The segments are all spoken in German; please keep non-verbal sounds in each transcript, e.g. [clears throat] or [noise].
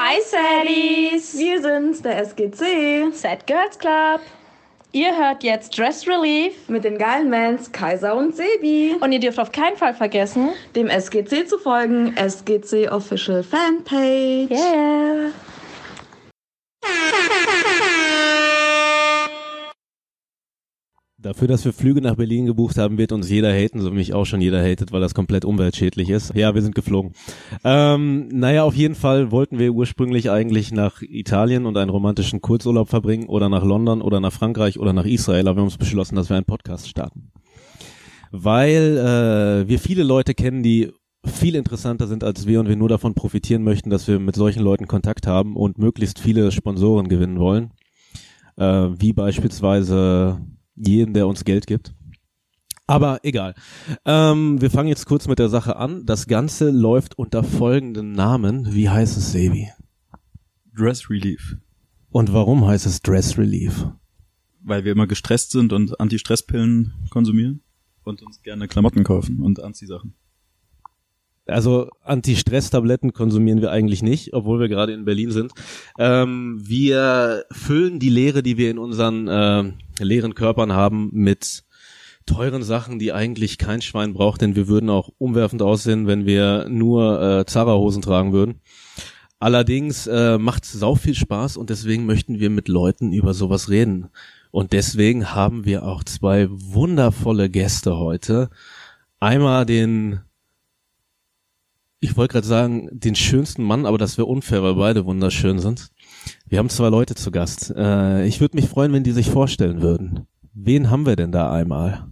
Hi Saddies! Wir sind's, der SGC. Sad Girls Club. Ihr hört jetzt Dress Relief. Mit den geilen Mans Kaiser und Sebi. Und ihr dürft auf keinen Fall vergessen, dem SGC zu folgen. SGC Official Fanpage. Yeah! Dafür, dass wir Flüge nach Berlin gebucht haben, wird uns jeder haten, so mich auch schon jeder hatet, weil das komplett umweltschädlich ist. Ja, wir sind geflogen. Ähm, naja, auf jeden Fall wollten wir ursprünglich eigentlich nach Italien und einen romantischen Kurzurlaub verbringen oder nach London oder nach Frankreich oder nach Israel, aber wir haben uns beschlossen, dass wir einen Podcast starten. Weil äh, wir viele Leute kennen, die viel interessanter sind als wir und wir nur davon profitieren möchten, dass wir mit solchen Leuten Kontakt haben und möglichst viele Sponsoren gewinnen wollen. Äh, wie beispielsweise jeden, der uns Geld gibt. Aber egal. Ähm, wir fangen jetzt kurz mit der Sache an. Das Ganze läuft unter folgenden Namen. Wie heißt es, Sebi? Dress Relief. Und warum heißt es Dress Relief? Weil wir immer gestresst sind und Anti-Stress-Pillen konsumieren und uns gerne Klamotten kaufen und Anziehsachen. Also Anti-Stress-Tabletten konsumieren wir eigentlich nicht, obwohl wir gerade in Berlin sind. Ähm, wir füllen die Leere, die wir in unseren äh, leeren Körpern haben, mit teuren Sachen, die eigentlich kein Schwein braucht, denn wir würden auch umwerfend aussehen, wenn wir nur äh, Zara-Hosen tragen würden. Allerdings äh, macht es sau viel Spaß und deswegen möchten wir mit Leuten über sowas reden. Und deswegen haben wir auch zwei wundervolle Gäste heute. Einmal den ich wollte gerade sagen, den schönsten Mann, aber das wäre unfair, weil beide wunderschön sind. Wir haben zwei Leute zu Gast. Äh, ich würde mich freuen, wenn die sich vorstellen würden. Wen haben wir denn da einmal?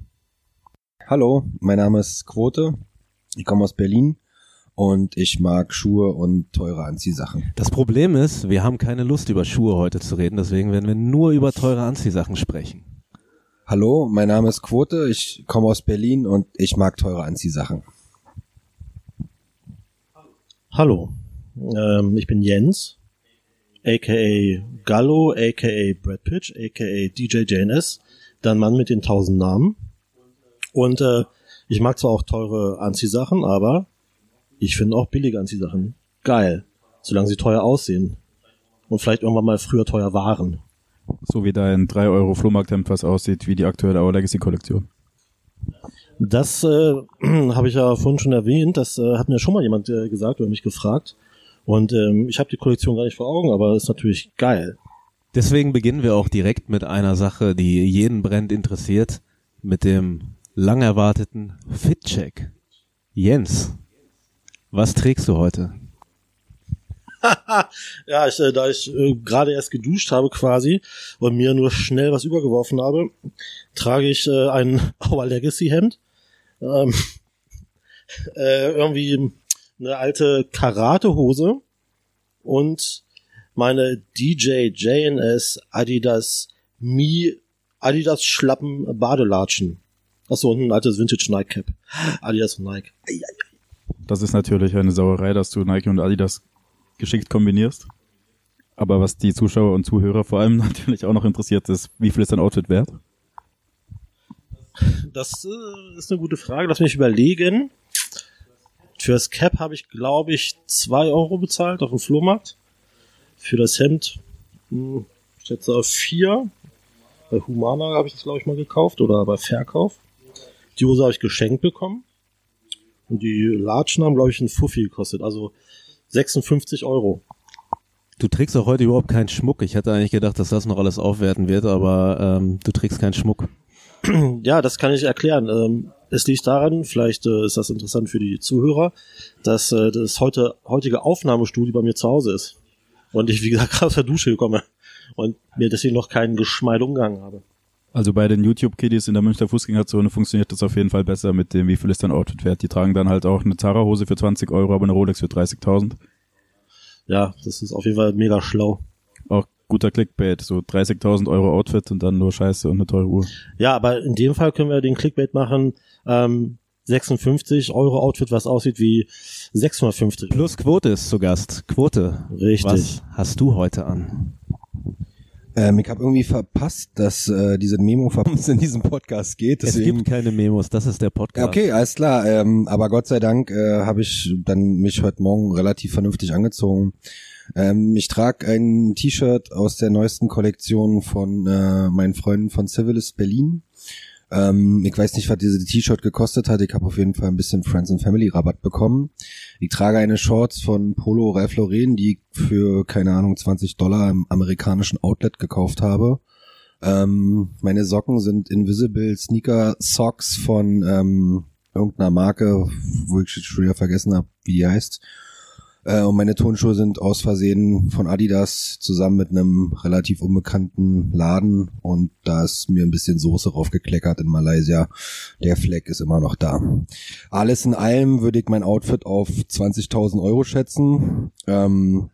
Hallo, mein Name ist Quote. Ich komme aus Berlin und ich mag Schuhe und teure Anziehsachen. Das Problem ist, wir haben keine Lust über Schuhe heute zu reden, deswegen werden wir nur über teure Anziehsachen sprechen. Hallo, mein Name ist Quote, ich komme aus Berlin und ich mag teure Anziehsachen. Hallo, ähm, ich bin Jens, aka Gallo, aka Brad Pitch, aka DJ JNS, dann Mann mit den tausend Namen. Und äh, ich mag zwar auch teure Anziehsachen, aber ich finde auch billige Anziehsachen geil, solange sie teuer aussehen und vielleicht irgendwann mal früher teuer waren. So wie dein 3 Euro Flohmarkthemd, was aussieht wie die aktuelle Our Legacy Kollektion. Das äh, [clears throat] habe ich ja vorhin schon erwähnt. Das äh, hat mir schon mal jemand äh, gesagt oder mich gefragt. Und ähm, ich habe die Kollektion gar nicht vor Augen, aber ist natürlich geil. Deswegen beginnen wir auch direkt mit einer Sache, die jeden brennt interessiert, mit dem lang erwarteten Fit-Check. Jens, was trägst du heute? [laughs] ja, ich, äh, da ich äh, gerade erst geduscht habe quasi und mir nur schnell was übergeworfen habe, trage ich äh, ein [laughs] Our Legacy Hemd. Ähm, [laughs] äh, irgendwie eine alte Karate-Hose und meine DJ JNS Adidas Mi Adidas Schlappen Badelatschen. Achso, und ein altes Vintage Nike Cap. Adidas und Nike. Das ist natürlich eine Sauerei, dass du Nike und Adidas geschickt kombinierst. Aber was die Zuschauer und Zuhörer vor allem [laughs] natürlich auch noch interessiert ist, wie viel ist dein Outfit wert? Das äh, ist eine gute Frage. Lass mich überlegen. Fürs Cap habe ich, glaube ich, zwei Euro bezahlt auf dem Flohmarkt. Für das Hemd, hm, ich schätze auf vier. Bei Humana habe ich das, glaube ich, mal gekauft oder bei Verkauf. Die Hose habe ich geschenkt bekommen. Und die Latschen haben, glaube ich, einen Fuffi gekostet. Also 56 Euro. Du trägst auch heute überhaupt keinen Schmuck. Ich hätte eigentlich gedacht, dass das noch alles aufwerten wird, aber ähm, du trägst keinen Schmuck. Ja, das kann ich erklären. Ähm, es liegt daran, vielleicht äh, ist das interessant für die Zuhörer, dass äh, das heute heutige Aufnahmestudio bei mir zu Hause ist. Und ich, wie gesagt, [laughs] gerade aus der Dusche gekommen und mir deswegen noch keinen Geschmeid umgegangen habe. Also bei den YouTube-Kiddies in der Münchner Fußgängerzone funktioniert das auf jeden Fall besser mit dem, wie viel ist dein Outfit wert. Die tragen dann halt auch eine Zara-Hose für 20 Euro, aber eine Rolex für 30.000. Ja, das ist auf jeden Fall mega schlau. Guter Clickbait, so 30.000 Euro Outfit und dann nur Scheiße und eine teure Uhr. Ja, aber in dem Fall können wir den Clickbait machen, ähm, 56 Euro Outfit, was aussieht wie 650. Plus Quote ist zu Gast. Quote. Richtig. Was hast du heute an? Ähm, ich habe irgendwie verpasst, dass äh, diese Memo von uns [laughs] in diesem Podcast geht. Es Deswegen, gibt keine Memos, das ist der Podcast. Okay, alles klar. Ähm, aber Gott sei Dank äh, habe ich dann mich heute Morgen relativ vernünftig angezogen Ähm, ich trage ein T-Shirt aus der neuesten Kollektion von äh, meinen Freunden von Civilist Berlin. Ähm, ich weiß nicht, was diese T-Shirt gekostet hat. Ich habe auf jeden Fall ein bisschen Friends and Family Rabatt bekommen. Ich trage eine Shorts von Polo Ralph Lauren, die ich für, keine Ahnung, 20 Dollar im amerikanischen Outlet gekauft habe. Ähm, meine Socken sind Invisible Sneaker Socks von ähm, irgendeiner Marke, wo ich schon wieder vergessen habe, wie die heißt. Äh, und meine Turnschuhe sind aus Versehen von Adidas zusammen mit einem relativ unbekannten Laden und da ist mir ein bisschen Soße raufgekleckert in Malaysia. Der Fleck ist immer noch da. Alles in allem würde ich mein Outfit auf 20.000 Euro schätzen. Ähm,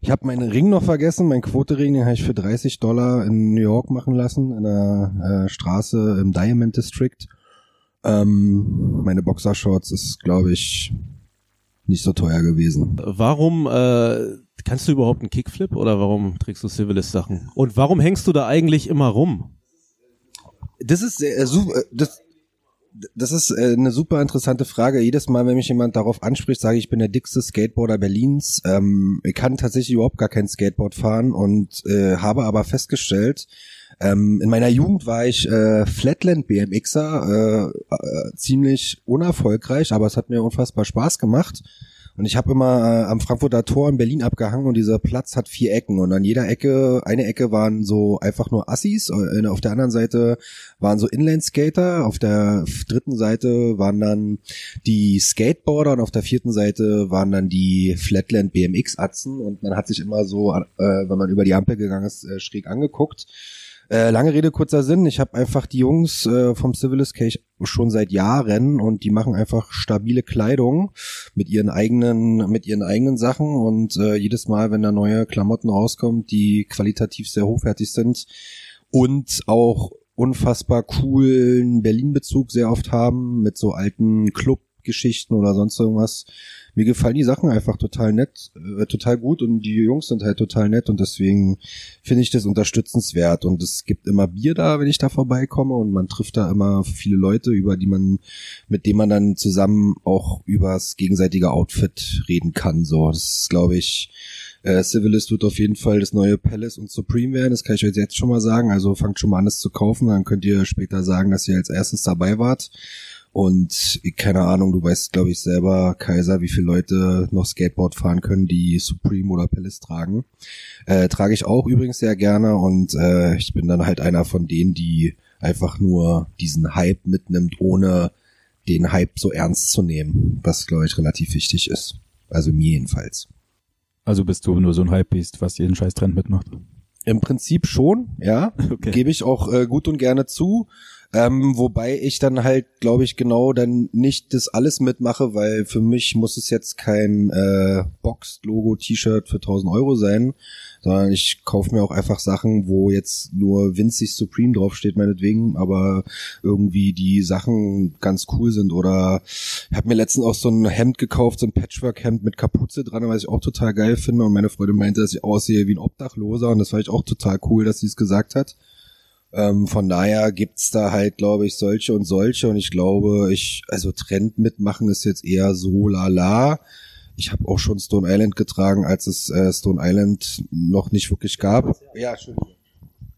ich habe meinen Ring noch vergessen, mein Quotering, den habe ich für 30 Dollar in New York machen lassen, in einer äh, Straße im Diamond District. Ähm, meine Boxershorts ist, glaube ich, nicht so teuer gewesen. Warum äh, kannst du überhaupt einen Kickflip oder warum trägst du Civilist-Sachen? Und warum hängst du da eigentlich immer rum? Das ist äh, super, das, das ist äh, eine super interessante Frage. Jedes Mal, wenn mich jemand darauf anspricht, sage ich, ich bin der dickste Skateboarder Berlins. Ähm, ich kann tatsächlich überhaupt gar kein Skateboard fahren und äh, habe aber festgestellt, ähm, in meiner Jugend war ich äh, Flatland BMXer, äh, äh, ziemlich unerfolgreich, aber es hat mir unfassbar Spaß gemacht. Und ich habe immer äh, am Frankfurter Tor in Berlin abgehangen und dieser Platz hat vier Ecken und an jeder Ecke, eine Ecke waren so einfach nur Assis, äh, auf der anderen Seite waren so Inline-Skater, auf der dritten Seite waren dann die Skateboarder und auf der vierten Seite waren dann die Flatland BMX-Atzen und man hat sich immer so, äh, wenn man über die Ampel gegangen ist, äh, schräg angeguckt. Äh, lange Rede, kurzer Sinn. Ich habe einfach die Jungs äh, vom Civilist Cage schon seit Jahren und die machen einfach stabile Kleidung mit ihren eigenen, mit ihren eigenen Sachen und äh, jedes Mal, wenn da neue Klamotten rauskommen, die qualitativ sehr hochwertig sind und auch unfassbar coolen Berlin-Bezug sehr oft haben mit so alten Club-Geschichten oder sonst irgendwas mir gefallen die Sachen einfach total nett, äh, total gut und die Jungs sind halt total nett und deswegen finde ich das unterstützenswert und es gibt immer Bier da, wenn ich da vorbeikomme und man trifft da immer viele Leute, über die man, mit denen man dann zusammen auch übers gegenseitige Outfit reden kann. So, das ist, glaube ich, äh, Civilist wird auf jeden Fall das neue Palace und Supreme werden, das kann ich euch jetzt schon mal sagen. Also fangt schon mal an, das zu kaufen, dann könnt ihr später sagen, dass ihr als erstes dabei wart. Und keine Ahnung, du weißt, glaube ich, selber, Kaiser, wie viele Leute noch Skateboard fahren können, die Supreme oder Palace tragen. Äh, trage ich auch übrigens sehr gerne und äh, ich bin dann halt einer von denen, die einfach nur diesen Hype mitnimmt, ohne den Hype so ernst zu nehmen, was, glaube ich, relativ wichtig ist. Also mir jedenfalls. Also bist du nur so ein Hype-Beast, was jeden scheiß Trend mitmacht? Im Prinzip schon, ja. [laughs] Okay. Gebe ich auch äh, gut und gerne zu. Ähm, wobei ich dann halt, glaube ich, genau dann nicht das alles mitmache, weil für mich muss es jetzt kein äh, Box-Logo-T-Shirt für 1000 Euro sein, sondern ich kaufe mir auch einfach Sachen, wo jetzt nur winzig Supreme draufsteht, meinetwegen, aber irgendwie die Sachen ganz cool sind. Oder ich habe mir letztens auch so ein Hemd gekauft, so ein Patchwork-Hemd mit Kapuze dran, was ich auch total geil finde. Und meine Freundin meinte, dass ich aussehe wie ein Obdachloser und das fand ich auch total cool, dass sie es gesagt hat. Ähm, von daher gibt's da halt, glaube ich, solche und solche und ich glaube, ich, also Trend mitmachen ist jetzt eher so lala. Ich habe auch schon Stone Island getragen, als es äh, Stone Island noch nicht wirklich gab. Ja, Entschuldigung.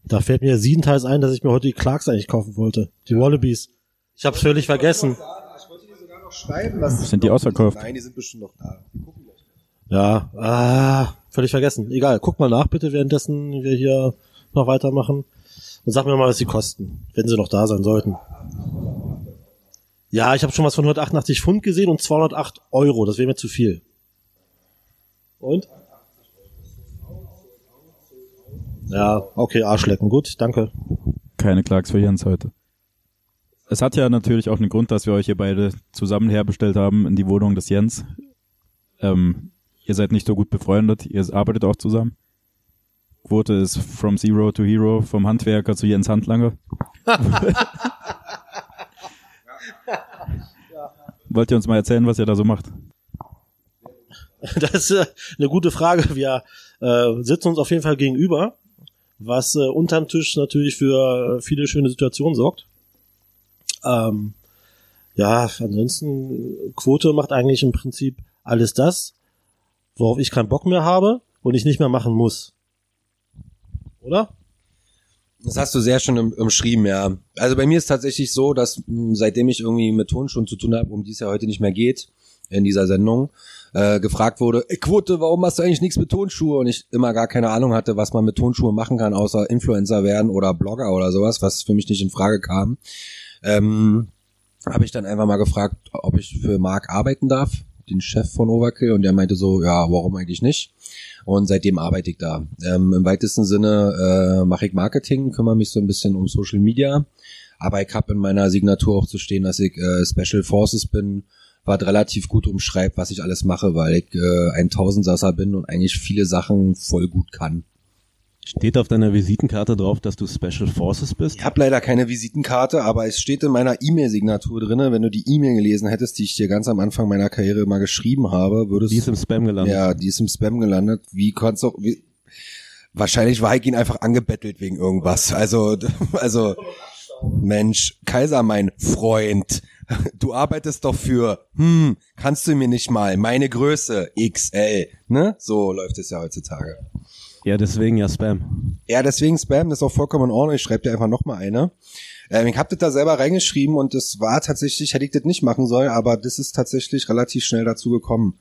Da fällt mir siebenteils ein, dass ich mir heute die Clarks eigentlich kaufen wollte. Die Wallabies. Ich hab's völlig vergessen. Ich wollte die sogar noch schreiben lassen. Sind die ausverkauft? Nein, die sind bestimmt noch da. Ja, ah, völlig vergessen. Egal, guck mal nach bitte, währenddessen wir hier noch weitermachen. Und sag mir mal, was sie kosten, wenn sie noch da sein sollten. Ja, ich habe schon was von 188 Pfund gesehen und 208 Euro. Das wäre mir zu viel. Und? Ja, okay, Arschlecken. Gut, danke. Keine Klags für Jens heute. Es hat ja natürlich auch einen Grund, dass wir euch hier beide zusammen herbestellt haben in die Wohnung des Jens. Ähm, ihr seid nicht so gut befreundet, ihr arbeitet auch zusammen. Quote ist from zero to hero, vom Handwerker zu Jens Handlanger. [laughs] Wollt ihr uns mal erzählen, was ihr da so macht? Das ist äh, eine gute Frage. Wir äh, sitzen uns auf jeden Fall gegenüber, was äh, unterm Tisch natürlich für äh, viele schöne Situationen sorgt. Ähm, ja, ansonsten, Quote macht eigentlich im Prinzip alles das, worauf ich keinen Bock mehr habe. und ich nicht mehr machen muss. Oder? Das hast du sehr schön um, umschrieben, ja. Also bei mir ist tatsächlich so, dass mh, seitdem ich irgendwie mit Tonschuhen zu tun habe, um die es ja heute nicht mehr geht, in dieser Sendung, äh, gefragt wurde, "Ey, Quote, warum machst du eigentlich nichts mit Tonschuhe? Und ich immer gar keine Ahnung hatte, was man mit Tonschuhen machen kann, außer Influencer werden oder Blogger oder sowas, was für mich nicht in Frage kam. Ähm, habe ich dann einfach mal gefragt, ob ich für Marc arbeiten darf, den Chef von Overkill, und der meinte so, ja, warum eigentlich nicht? Und seitdem arbeite ich da. Ähm, Im weitesten Sinne äh, mache ich Marketing, kümmere mich so ein bisschen um Social Media, aber ich habe in meiner Signatur auch zu stehen, dass ich äh, Special Forces bin, was relativ gut umschreibt, was ich alles mache, weil ich äh, ein Tausendsasser bin und eigentlich viele Sachen voll gut kann. Steht auf deiner Visitenkarte drauf, dass du Special Forces bist? Ich habe leider keine Visitenkarte, aber es steht in meiner E-Mail-Signatur drinne. Wenn du die E-Mail gelesen hättest, die ich dir ganz am Anfang meiner Karriere mal geschrieben habe, würdest Die ist im Spam gelandet. Ja, die ist im Spam gelandet. Wie kannst du wie, wahrscheinlich war ich ihn einfach angebettelt wegen irgendwas. Also [laughs] also Mensch, Kaiser mein Freund, [laughs] du arbeitest doch für hm, kannst du mir nicht mal meine Größe XL, ne? So läuft es ja heutzutage. Ja, deswegen ja Spam. Ja, deswegen Spam, das ist auch vollkommen in Ordnung. Ich schreibe dir einfach noch mal eine. Ähm, ich habe das da selber reingeschrieben und das war tatsächlich, hätte ich das nicht machen sollen, aber das ist tatsächlich relativ schnell dazu gekommen.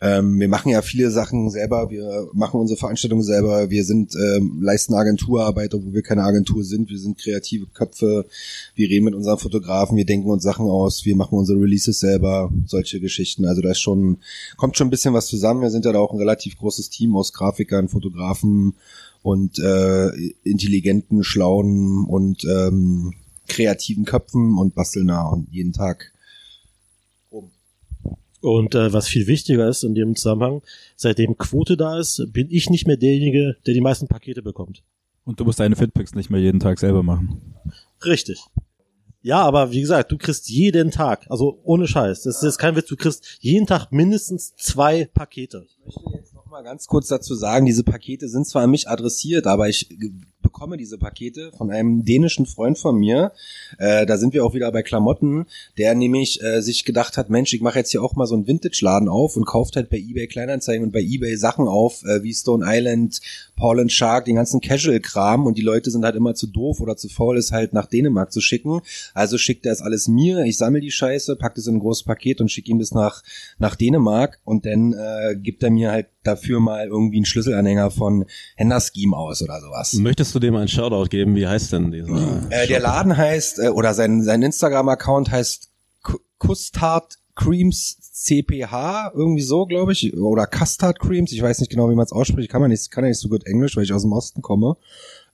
Ähm, wir machen ja viele Sachen selber, wir machen unsere Veranstaltungen selber, wir sind ähm, leisten Agenturarbeit, obwohl wir keine Agentur sind, wir sind kreative Köpfe, wir reden mit unseren Fotografen, wir denken uns Sachen aus, wir machen unsere Releases selber, solche Geschichten. Also da ist schon, kommt schon ein bisschen was zusammen. Wir sind ja da auch ein relativ großes Team aus Grafikern, Fotografen und äh, intelligenten, schlauen und ähm, kreativen Köpfen und basteln da und jeden Tag Und äh, was viel wichtiger ist in dem Zusammenhang, seitdem Quote da ist, bin ich nicht mehr derjenige, der die meisten Pakete bekommt. Und du musst deine Fitpicks nicht mehr jeden Tag selber machen. Richtig. Ja, aber wie gesagt, du kriegst jeden Tag, also ohne Scheiß, das ist jetzt kein Witz, du kriegst jeden Tag mindestens zwei Pakete. noch mal ganz kurz dazu sagen, diese Pakete sind zwar an mich adressiert, aber ich ge- bekomme diese Pakete von einem dänischen Freund von mir. Äh, da sind wir auch wieder bei Klamotten, der nämlich äh, sich gedacht hat, Mensch, ich mache jetzt hier auch mal so einen Vintage-Laden auf und kauft halt bei eBay Kleinanzeigen und bei eBay Sachen auf, äh, wie Stone Island, Paul and Shark, den ganzen Casual-Kram und die Leute sind halt immer zu doof oder zu faul, es halt nach Dänemark zu schicken. Also schickt er es alles mir, ich sammle die Scheiße, packt es in ein großes Paket und schicke ihm das nach, nach Dänemark und dann äh, gibt er mir halt dafür mal irgendwie einen Schlüsselanhänger von Henderscheme aus oder sowas. Möchtest du dem einen Shoutout geben? Wie heißt denn dieser? Äh, der Laden heißt, äh, oder sein, sein Instagram-Account heißt Custard Creams CPH, irgendwie so, glaube ich, oder Custard Creams, ich weiß nicht genau, wie man es ausspricht, kann man nicht, kann ja nicht so gut Englisch, weil ich aus dem Osten komme.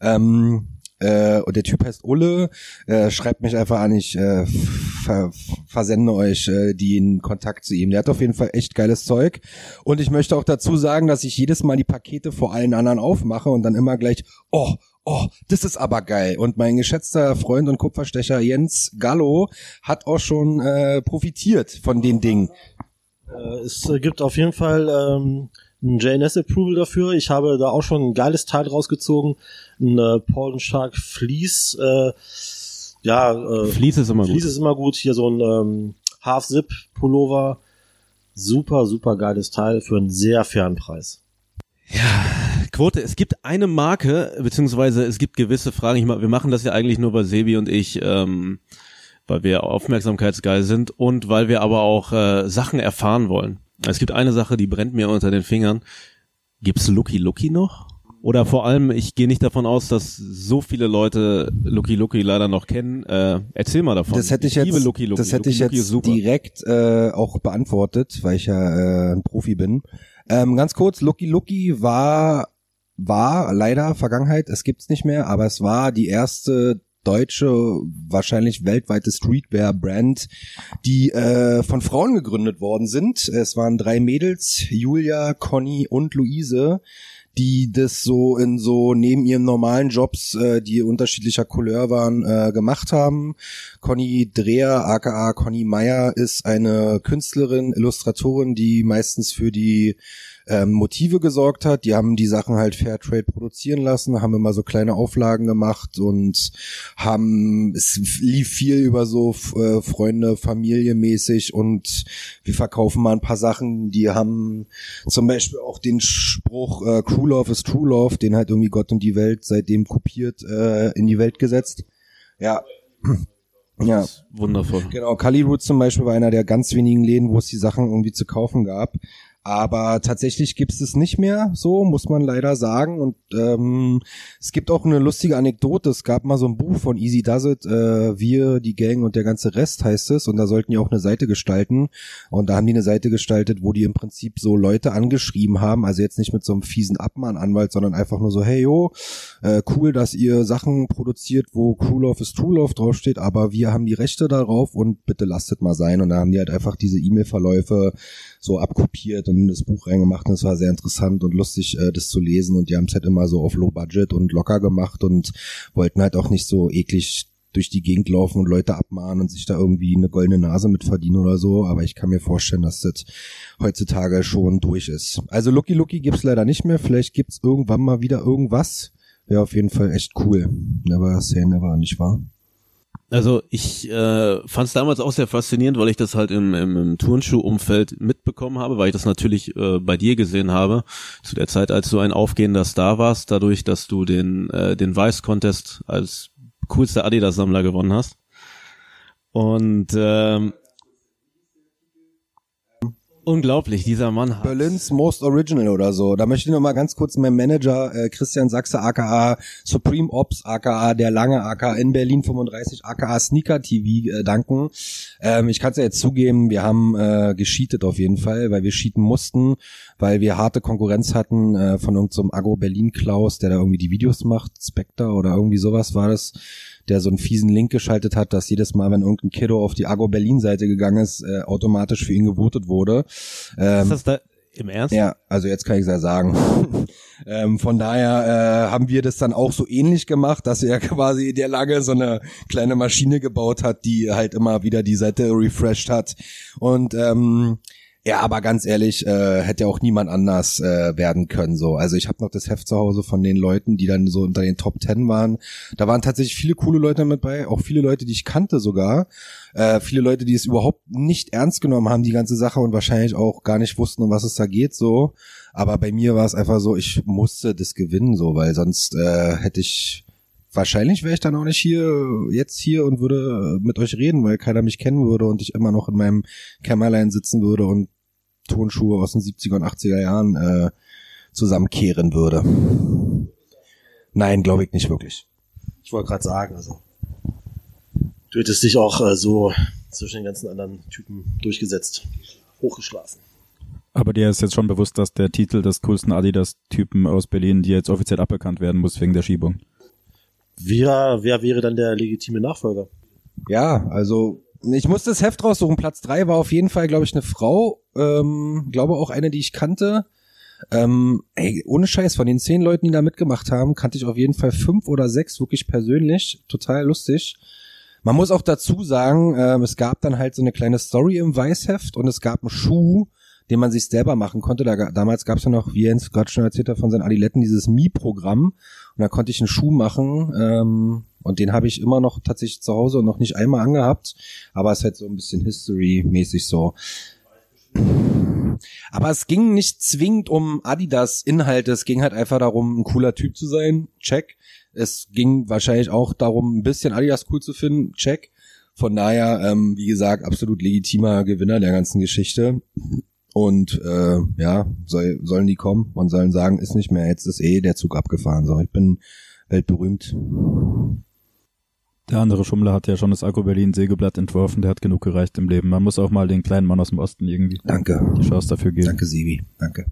Ähm, äh, und der Typ heißt Ulle, äh, schreibt mich einfach an, ich äh, ver versende euch äh, den Kontakt zu ihm. Der hat auf jeden Fall echt geiles Zeug. Und ich möchte auch dazu sagen, dass ich jedes Mal die Pakete vor allen anderen aufmache und dann immer gleich, oh, oh, das ist aber geil. Und mein geschätzter Freund und Kupferstecher Jens Gallo hat auch schon äh, profitiert von den Dingen. Äh, es äh, gibt auf jeden Fall ähm, ein JNS Approval dafür. Ich habe da auch schon ein geiles Teil rausgezogen, ein äh, Paul Shark Fleece. Äh, ja, äh, Fleece ist immer gut. Fleece ist immer gut. Hier so ein ähm, Half Zip Pullover. Super, super geiles Teil für einen sehr fairen Preis. Quote, es gibt eine Marke, beziehungsweise es gibt gewisse Fragen. Ich, wir machen das ja eigentlich nur, weil Sebi und ich, ähm, weil wir aufmerksamkeitsgeil sind und weil wir aber auch äh, Sachen erfahren wollen. Es gibt eine Sache, die brennt mir unter den Fingern. Gibt's Lucky Lucky noch? Oder vor allem, ich gehe nicht davon aus, dass so viele Leute Lucky Lucky leider noch kennen. Äh, erzähl mal davon. Das hätte ich liebe jetzt, Lucky Lucky. das hätte Lucky ich jetzt direkt äh, auch beantwortet, weil ich ja äh, ein Profi bin. Ähm, ganz kurz, Lucky Lucky war war leider Vergangenheit, es gibt's nicht mehr, aber es war die erste deutsche, wahrscheinlich weltweite Streetwear-Brand, die äh, von Frauen gegründet worden sind. Es waren drei Mädels, Julia, Conny und Luise, die das so in so neben ihren normalen Jobs, äh, die unterschiedlicher Couleur waren, äh, gemacht haben. Conny Dreher, aka Conny Meyer, ist eine Künstlerin, Illustratorin, die meistens für die ähm, Motive gesorgt hat. Die haben die Sachen halt Fairtrade produzieren lassen, haben immer so kleine Auflagen gemacht und haben, es lief viel über so äh, Freunde, Familie mäßig und wir verkaufen mal ein paar Sachen, die haben zum Beispiel auch den Spruch äh, True Love is True Love, den halt irgendwie Gott und die Welt seitdem kopiert äh, in die Welt gesetzt. Ja. [clears throat] Ja, Wundervoll. Genau, Cullywood zum Beispiel war einer der ganz wenigen Läden, wo es die Sachen irgendwie zu kaufen gab. Aber tatsächlich gibt es nicht mehr, so muss man leider sagen. Und ähm, es gibt auch eine lustige Anekdote. Es gab mal so ein Buch von Easy Does It, äh, Wir, die Gang und der ganze Rest heißt es. Und da sollten die auch eine Seite gestalten. Und da haben die eine Seite gestaltet, wo die im Prinzip so Leute angeschrieben haben. Also jetzt nicht mit so einem fiesen Abmahnanwalt, sondern einfach nur so, hey yo, äh, cool, dass ihr Sachen produziert, wo Crew Love ist True Love draufsteht, aber wir haben die Rechte darauf und bitte lasst mal sein. Und da haben die halt einfach diese E-Mail-Verläufe so abkopiert und das Buch reingemacht und es war sehr interessant und lustig, äh, das zu lesen und die haben es halt immer so auf Low Budget und locker gemacht und wollten halt auch nicht so eklig durch die Gegend laufen und Leute abmahnen und sich da irgendwie eine goldene Nase mit verdienen oder so, aber ich kann mir vorstellen, dass das heutzutage schon durch ist. Also Lucky Lucky gibt's leider nicht mehr, vielleicht gibt's irgendwann mal wieder irgendwas. Wäre auf jeden Fall echt cool. Never say never, nicht wahr? Also ich äh, fand es damals auch sehr faszinierend, weil ich das halt im, im, im Turnschuh-Umfeld mitbekommen habe, weil ich das natürlich äh, bei dir gesehen habe, zu der Zeit, als du ein aufgehender Star warst, dadurch, dass du den, äh, den Vice-Contest als coolster Adidas-Sammler gewonnen hast. Und ähm, unglaublich, dieser Mann hat Berlin's Most Original oder so. Da möchte ich noch mal ganz kurz meinem Manager äh, Christian Sachse aka Supreme Ops aka der lange aka in Berlin 35 aka Sneaker TV äh, danken. Ähm, ich kann es ja jetzt zugeben, wir haben äh, gescheatet auf jeden Fall, weil wir cheaten mussten, weil wir harte Konkurrenz hatten äh, von irgendeinem so Agro Berlin Klaus, der da irgendwie die Videos macht, Spectre oder irgendwie sowas war das der so einen fiesen Link geschaltet hat, dass jedes Mal, wenn irgendein Kiddo auf die Agro Berlin Seite gegangen ist, äh, automatisch für ihn gewotet wurde. Ähm, Ist das da im Ernst? ja, also jetzt kann ich es ja sagen. [laughs] ähm, von daher äh, haben wir das dann auch so ähnlich gemacht, dass er [laughs] quasi der lange so eine kleine Maschine gebaut hat, die halt immer wieder die Seite refreshed hat. Und ähm, ja, aber ganz ehrlich, äh, hätte auch niemand anders äh, werden können. So, also ich habe noch das Heft zu Hause von den Leuten, die dann so unter den Top Ten waren. Da waren tatsächlich viele coole Leute mit bei, auch viele Leute, die ich kannte sogar. Äh, viele Leute, die es überhaupt nicht ernst genommen haben, die ganze Sache und wahrscheinlich auch gar nicht wussten, um was es da geht. So, aber bei mir war es einfach so, ich musste das gewinnen, so, weil sonst äh, hätte ich wahrscheinlich wäre ich dann auch nicht hier jetzt hier und würde mit euch reden, weil keiner mich kennen würde und ich immer noch in meinem Kämmerlein sitzen würde und Tonschuhe aus den 70er und 80er Jahren äh, zusammenkehren würde. Nein, glaube ich nicht wirklich. Ich wollte gerade sagen, also du hättest dich auch äh, so zwischen den ganzen anderen Typen durchgesetzt, hochgeschlafen. Aber dir ist jetzt schon bewusst, dass der Titel des coolsten Adidas-Typen aus Berlin dir jetzt offiziell aberkannt werden muss wegen der Schiebung. Wer, wer wäre dann der legitime Nachfolger? Ja, also ich muss das Heft raussuchen. Platz drei war auf jeden Fall, glaube ich, eine Frau. Ähm, glaube auch eine, die ich kannte. Ähm, ey, ohne Scheiß, von den zehn Leuten, die da mitgemacht haben, kannte ich auf jeden Fall fünf oder sechs wirklich persönlich. Total lustig. Man muss auch dazu sagen, ähm, es gab dann halt so eine kleine Story im Weißheft und es gab einen Schuh, den man sich selber machen konnte. Da, damals gab es ja noch, wie Jens gerade schon erzählt hat, von seinen Adiletten dieses Mi-Programm. Und da konnte ich einen Schuh machen. Ähm, und den habe ich immer noch tatsächlich zu Hause und noch nicht einmal angehabt. Aber es ist halt so ein bisschen History-mäßig so. Aber es ging nicht zwingend um Adidas-Inhalte. Es ging halt einfach darum, ein cooler Typ zu sein. Check. Es ging wahrscheinlich auch darum, ein bisschen Adidas cool zu finden. Check. Von daher, ähm, wie gesagt, absolut legitimer Gewinner der ganzen Geschichte. Und äh, ja, soll, sollen die kommen und sollen sagen, ist nicht mehr, jetzt ist eh der Zug abgefahren. So, ich bin weltberühmt. Der andere Schummler hat ja schon das Agro Berlin Sägeblatt entworfen, der hat genug gereicht im Leben. Man muss auch mal den kleinen Mann aus dem Osten irgendwie Danke. die Chance dafür geben. Danke, Sibi. Danke.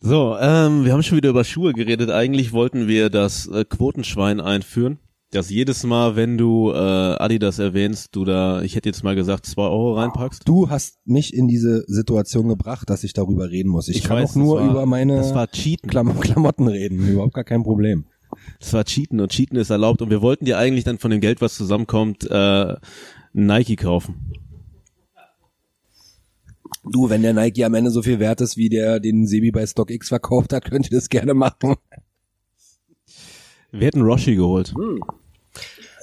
So, ähm, wir haben schon wieder über Schuhe geredet. Eigentlich wollten wir das äh, Quotenschwein einführen. Dass jedes Mal, wenn du äh, Adidas erwähnst, du da, ich hätte jetzt mal gesagt, zwei Euro reinpackst. Du hast mich in diese Situation gebracht, dass ich darüber reden muss. Ich, kann weiß, auch nur das war, über meine Das war Cheaten. Klam Klamotten reden. Überhaupt gar kein Problem. Das war Cheaten und Cheaten ist erlaubt. Und wir wollten dir eigentlich dann von dem Geld, was zusammenkommt, äh, Nike kaufen. Du, wenn der Nike am Ende so viel wert ist, wie der den Sebi bei StockX verkauft hat, könnt ihr das gerne machen. Wir hätten Roshi geholt.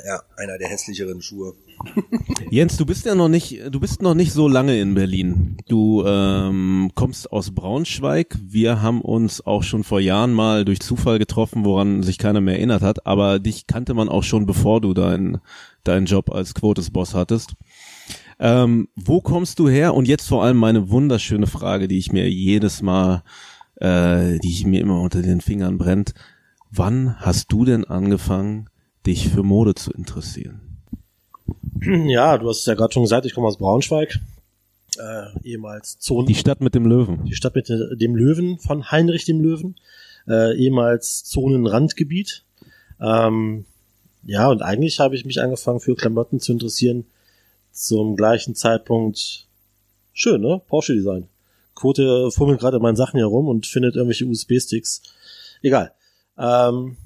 Ja, einer der hässlicheren Schuhe. [laughs] Jens, du bist ja noch nicht, du bist noch nicht so lange in Berlin. Du ähm, kommst aus Braunschweig. Wir haben uns auch schon vor Jahren mal durch Zufall getroffen, woran sich keiner mehr erinnert hat. Aber dich kannte man auch schon, bevor du deinen deinen Job als Quotes-Boss hattest. Ähm, wo kommst du her? Und jetzt vor allem meine wunderschöne Frage, die ich mir jedes Mal, äh, die ich mir immer unter den Fingern brennt. Wann hast du denn angefangen, dich für Mode zu interessieren? [clears throat] Ja, du hast es ja gerade schon gesagt, ich komme aus Braunschweig, äh, ehemals Zonen. Die Stadt mit dem Löwen. die Stadt mit äh, dem Löwen von Heinrich dem Löwen, äh, ehemals Zonenrandgebiet. Ähm, ja, und eigentlich habe ich mich angefangen für Klamotten zu interessieren zum gleichen Zeitpunkt. Schön, ne? Porsche Design. Quote fummelt gerade in meinen Sachen herum und findet irgendwelche USB-Sticks. Egal. Ähm,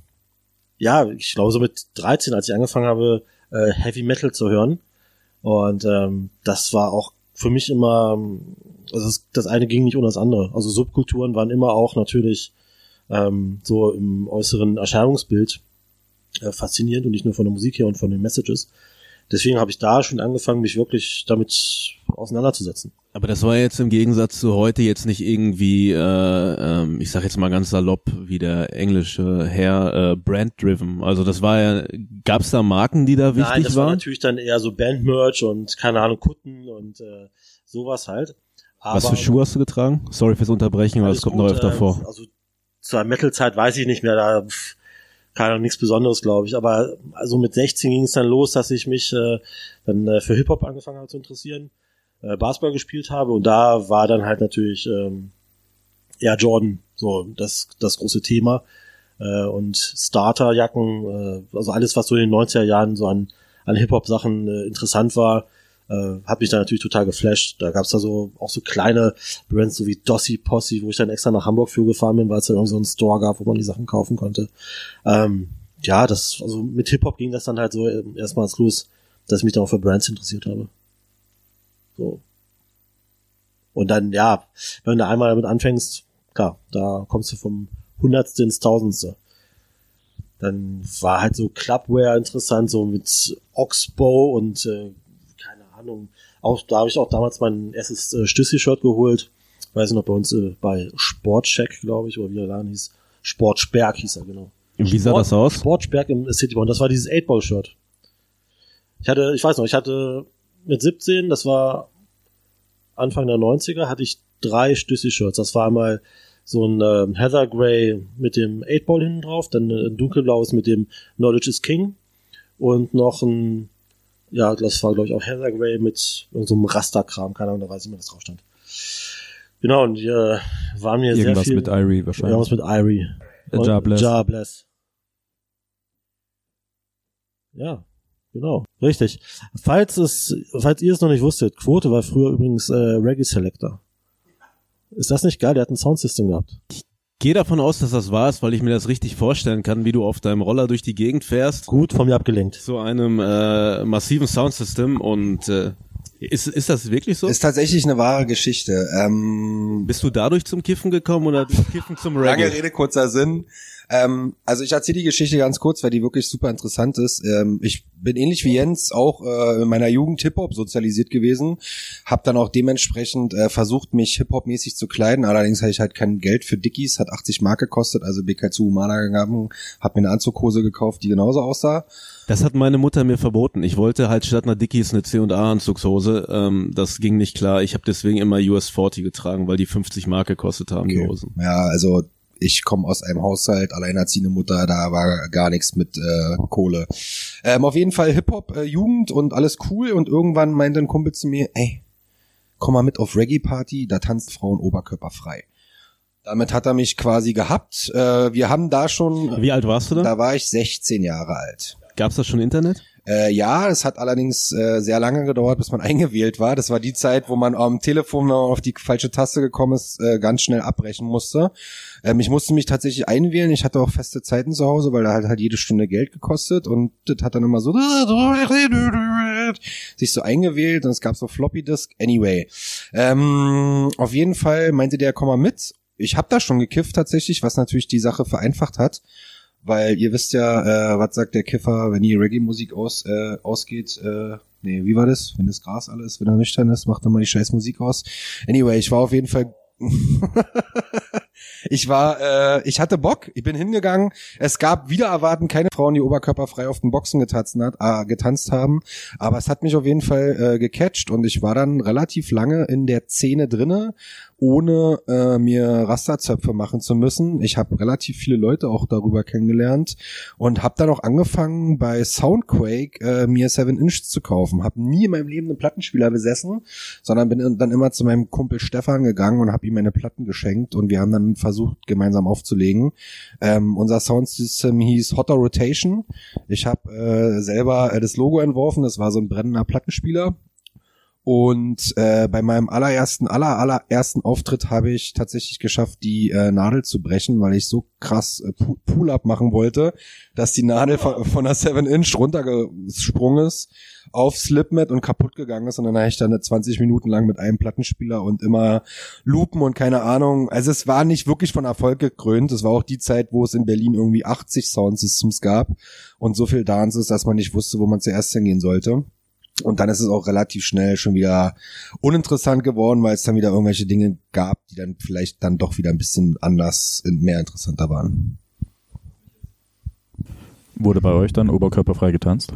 ja, ich glaube so mit 13, als ich angefangen habe, äh, Heavy Metal zu hören. Und ähm, das war auch für mich immer, also das, das eine ging nicht ohne das andere. Also Subkulturen waren immer auch natürlich ähm, so im äußeren Erscheinungsbild äh, faszinierend und nicht nur von der Musik her und von den Messages. Deswegen habe ich da schon angefangen, mich wirklich damit auseinanderzusetzen. Aber das war jetzt im Gegensatz zu heute jetzt nicht irgendwie, äh, ähm, ich sag jetzt mal ganz salopp, wie der englische Herr, äh, brand-driven. Also das war ja, gab's da Marken, die da Nein, wichtig das war waren? natürlich dann eher so Bandmerch und keine Ahnung, Kutten und äh, sowas halt. Aber, Was für Schuhe hast du getragen? Sorry fürs Unterbrechen, Alles es kommt noch öfter äh, vor. Also zur Metal-Zeit weiß ich nicht mehr, da pff, keine Ahnung, nichts Besonderes, glaube ich. Aber also mit 16 ging es dann los, dass ich mich äh, dann äh, für Hip-Hop angefangen habe zu interessieren, äh, Basketball gespielt habe und da war dann halt natürlich ähm, ja Jordan so das das große Thema äh, und Starterjacken, äh, also alles, was so in den 90er Jahren so an an Hip-Hop-Sachen äh, interessant war, äh, hat mich dann natürlich total geflasht. Da gab's da so auch so kleine Brands, so wie Dossi Posse, wo ich dann extra nach Hamburg für gefahren bin, weil es da irgendwie so einen Store gab, wo man die Sachen kaufen konnte. Ähm, ja, das, also mit Hip-Hop ging das dann halt so ähm, erstmals los, dass ich mich dann auch für Brands interessiert habe. So. Und dann, ja, wenn du einmal damit anfängst, klar, da kommst du vom Hundertste ins Tausendste. Dann war halt so Clubwear interessant, so mit Oxbow und äh, keine Ahnung. Auch da habe ich auch damals mein erstes äh, Stüssi-Shirt geholt. Weiß nicht, ob bei uns äh, bei Sportcheck, glaube ich, oder wie der Laden hieß. Sportsberg hieß er, genau. Wie sah Sport- das aus? Sportsberg im Cityborn. Das war dieses 8-Ball-Shirt. Ich hatte, ich weiß noch, ich hatte mit 17, das war Anfang der 90er, hatte ich drei Stüssi-Shirts. Das war einmal so ein ähm, Heather Grey mit dem 8-Ball hinten drauf, dann ein dunkelblaues mit dem Knowledge is King und noch ein, ja, das war glaube ich auch Heather Grey mit so einem Rasterkram, keine Ahnung, da weiß ich nicht mehr, was drauf stand. Genau, und die äh, waren mir sehr Irgendwas viel... mit Irie wahrscheinlich. Irgendwas mit Irie. Äh, Jar Bless. Jar Bless. Ja, genau. Richtig. Falls es, falls ihr es noch nicht wusstet, Quote war früher übrigens äh, Reggae Selector. Ist das nicht geil? Der hat ein Soundsystem gehabt. Gehe davon aus, dass das wahr ist, weil ich mir das richtig vorstellen kann, wie du auf deinem Roller durch die Gegend fährst, Gut von mir abgelenkt. zu einem äh, massiven Soundsystem und äh, ist, ist das wirklich so? Ist tatsächlich eine wahre Geschichte. Ähm, Bist du dadurch zum Kiffen gekommen oder [laughs] durch Kiffen zum Lange Reggae? Rede, kurzer Sinn. Ähm, also ich erzähle die Geschichte ganz kurz, weil die wirklich super interessant ist. Ähm, ich bin ähnlich wie Jens auch äh, in meiner Jugend Hip-Hop sozialisiert gewesen, habe dann auch dementsprechend äh, versucht, mich Hip-Hop-mäßig zu kleiden. Allerdings hatte ich halt kein Geld für Dickies, hat 80 Mark gekostet, also bin ich halt zu Humana gegangen, habe mir eine Anzughose gekauft, die genauso aussah. Das hat meine Mutter mir verboten. Ich wollte halt statt einer Dickies eine C&A Anzugshose. Ähm, das ging nicht klar. Ich habe deswegen immer US 40 getragen, weil die 50 Mark gekostet haben, die Hosen. Ja, also ich komme aus einem Haushalt, alleinerziehende Mutter, da war gar nichts mit äh, Kohle. Ähm, auf jeden Fall Hip-Hop, äh, Jugend und alles cool und irgendwann meinte ein Kumpel zu mir, ey, komm mal mit auf Reggae-Party, da tanzt Frauen oberkörperfrei. Damit hat er mich quasi gehabt. Äh, wir haben da schon, Wie alt warst du da? da war ich 16 Jahre alt. Gab's da schon Internet? Äh, ja, es hat allerdings äh, sehr lange gedauert, bis man [laughs] eingewählt war. Das war die Zeit, wo man am Telefon, wenn man auf die falsche Taste gekommen ist, äh, ganz schnell abbrechen musste. Ähm, ich musste mich tatsächlich einwählen. Ich hatte auch feste Zeiten zu Hause, weil da hat halt jede Stunde Geld gekostet und das hat dann immer so [laughs] sich so eingewählt und es gab so Floppy Disk. Anyway, ähm, auf jeden Fall meinte der, komm mal mit. Ich habe da schon gekifft tatsächlich, was natürlich die Sache vereinfacht hat. Weil ihr wisst ja, äh, was sagt der Kiffer, wenn die Reggae-Musik aus, äh, ausgeht, äh, nee, wie war das? Wenn das Gras alles, wenn er nüchtern ist, macht er mal die scheiß Musik aus. Anyway, ich war auf jeden Fall [laughs] ich war, äh, ich hatte Bock, ich bin hingegangen. Es gab wieder erwarten keine Frauen, die oberkörperfrei auf den Boxen getanzt, hat, äh, getanzt haben, aber es hat mich auf jeden Fall äh, gecatcht und ich war dann relativ lange in der Szene drinne ohne äh, mir Rasterzöpfe machen zu müssen. Ich habe relativ viele Leute auch darüber kennengelernt und habe dann auch angefangen bei Soundquake äh, mir 7 Inch zu kaufen. Habe nie in meinem Leben einen Plattenspieler besessen, sondern bin dann immer zu meinem Kumpel Stefan gegangen und habe ihm meine Platten geschenkt und wir haben dann versucht gemeinsam aufzulegen. Ähm, unser Soundsystem hieß Hotter Rotation. Ich habe äh, selber äh, das Logo entworfen. Das war so ein brennender Plattenspieler und äh, bei meinem allerersten, aller, allerersten Auftritt habe ich tatsächlich geschafft, die äh, Nadel zu brechen, weil ich so krass äh, Pull-up machen wollte, dass die Nadel von, von der 7-Inch runtergesprungen ist auf Slipmat und kaputt gegangen ist. Und dann habe ich dann 20 Minuten lang mit einem Plattenspieler und immer Lupen und keine Ahnung. Also es war nicht wirklich von Erfolg gekrönt. Es war auch die Zeit, wo es in Berlin irgendwie 80 Soundsystems gab und so viel Dances, dass man nicht wusste, wo man zuerst hingehen sollte. Und dann ist es auch relativ schnell schon wieder uninteressant geworden, weil es dann wieder irgendwelche Dinge gab, die dann vielleicht dann doch wieder ein bisschen anders, mehr interessanter waren. Wurde bei euch dann oberkörperfrei getanzt?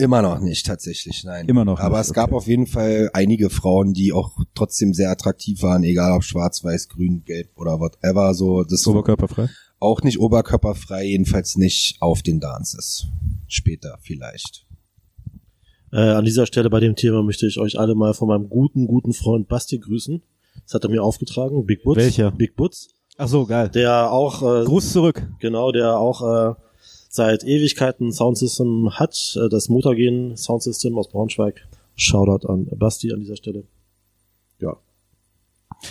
Immer noch nicht, tatsächlich, nein. Immer noch Aber nicht, es gab okay. auf jeden Fall einige Frauen, die auch trotzdem sehr attraktiv waren, egal ob schwarz, weiß, grün, gelb oder whatever. So, das Oberkörperfrei? Auch nicht oberkörperfrei, jedenfalls nicht auf den Dances. Später vielleicht. Äh, an dieser Stelle bei dem Thema möchte ich euch alle mal von meinem guten, guten Freund Basti grüßen. Das hat er mir aufgetragen. Big Butz. Welcher? Big Butz. Ach so, geil. Der auch, äh, Gruß zurück. genau, der auch äh, seit Ewigkeiten Soundsystem hat. Äh, das Motorgen Soundsystem aus Braunschweig. Shoutout an Basti an dieser Stelle. Ja.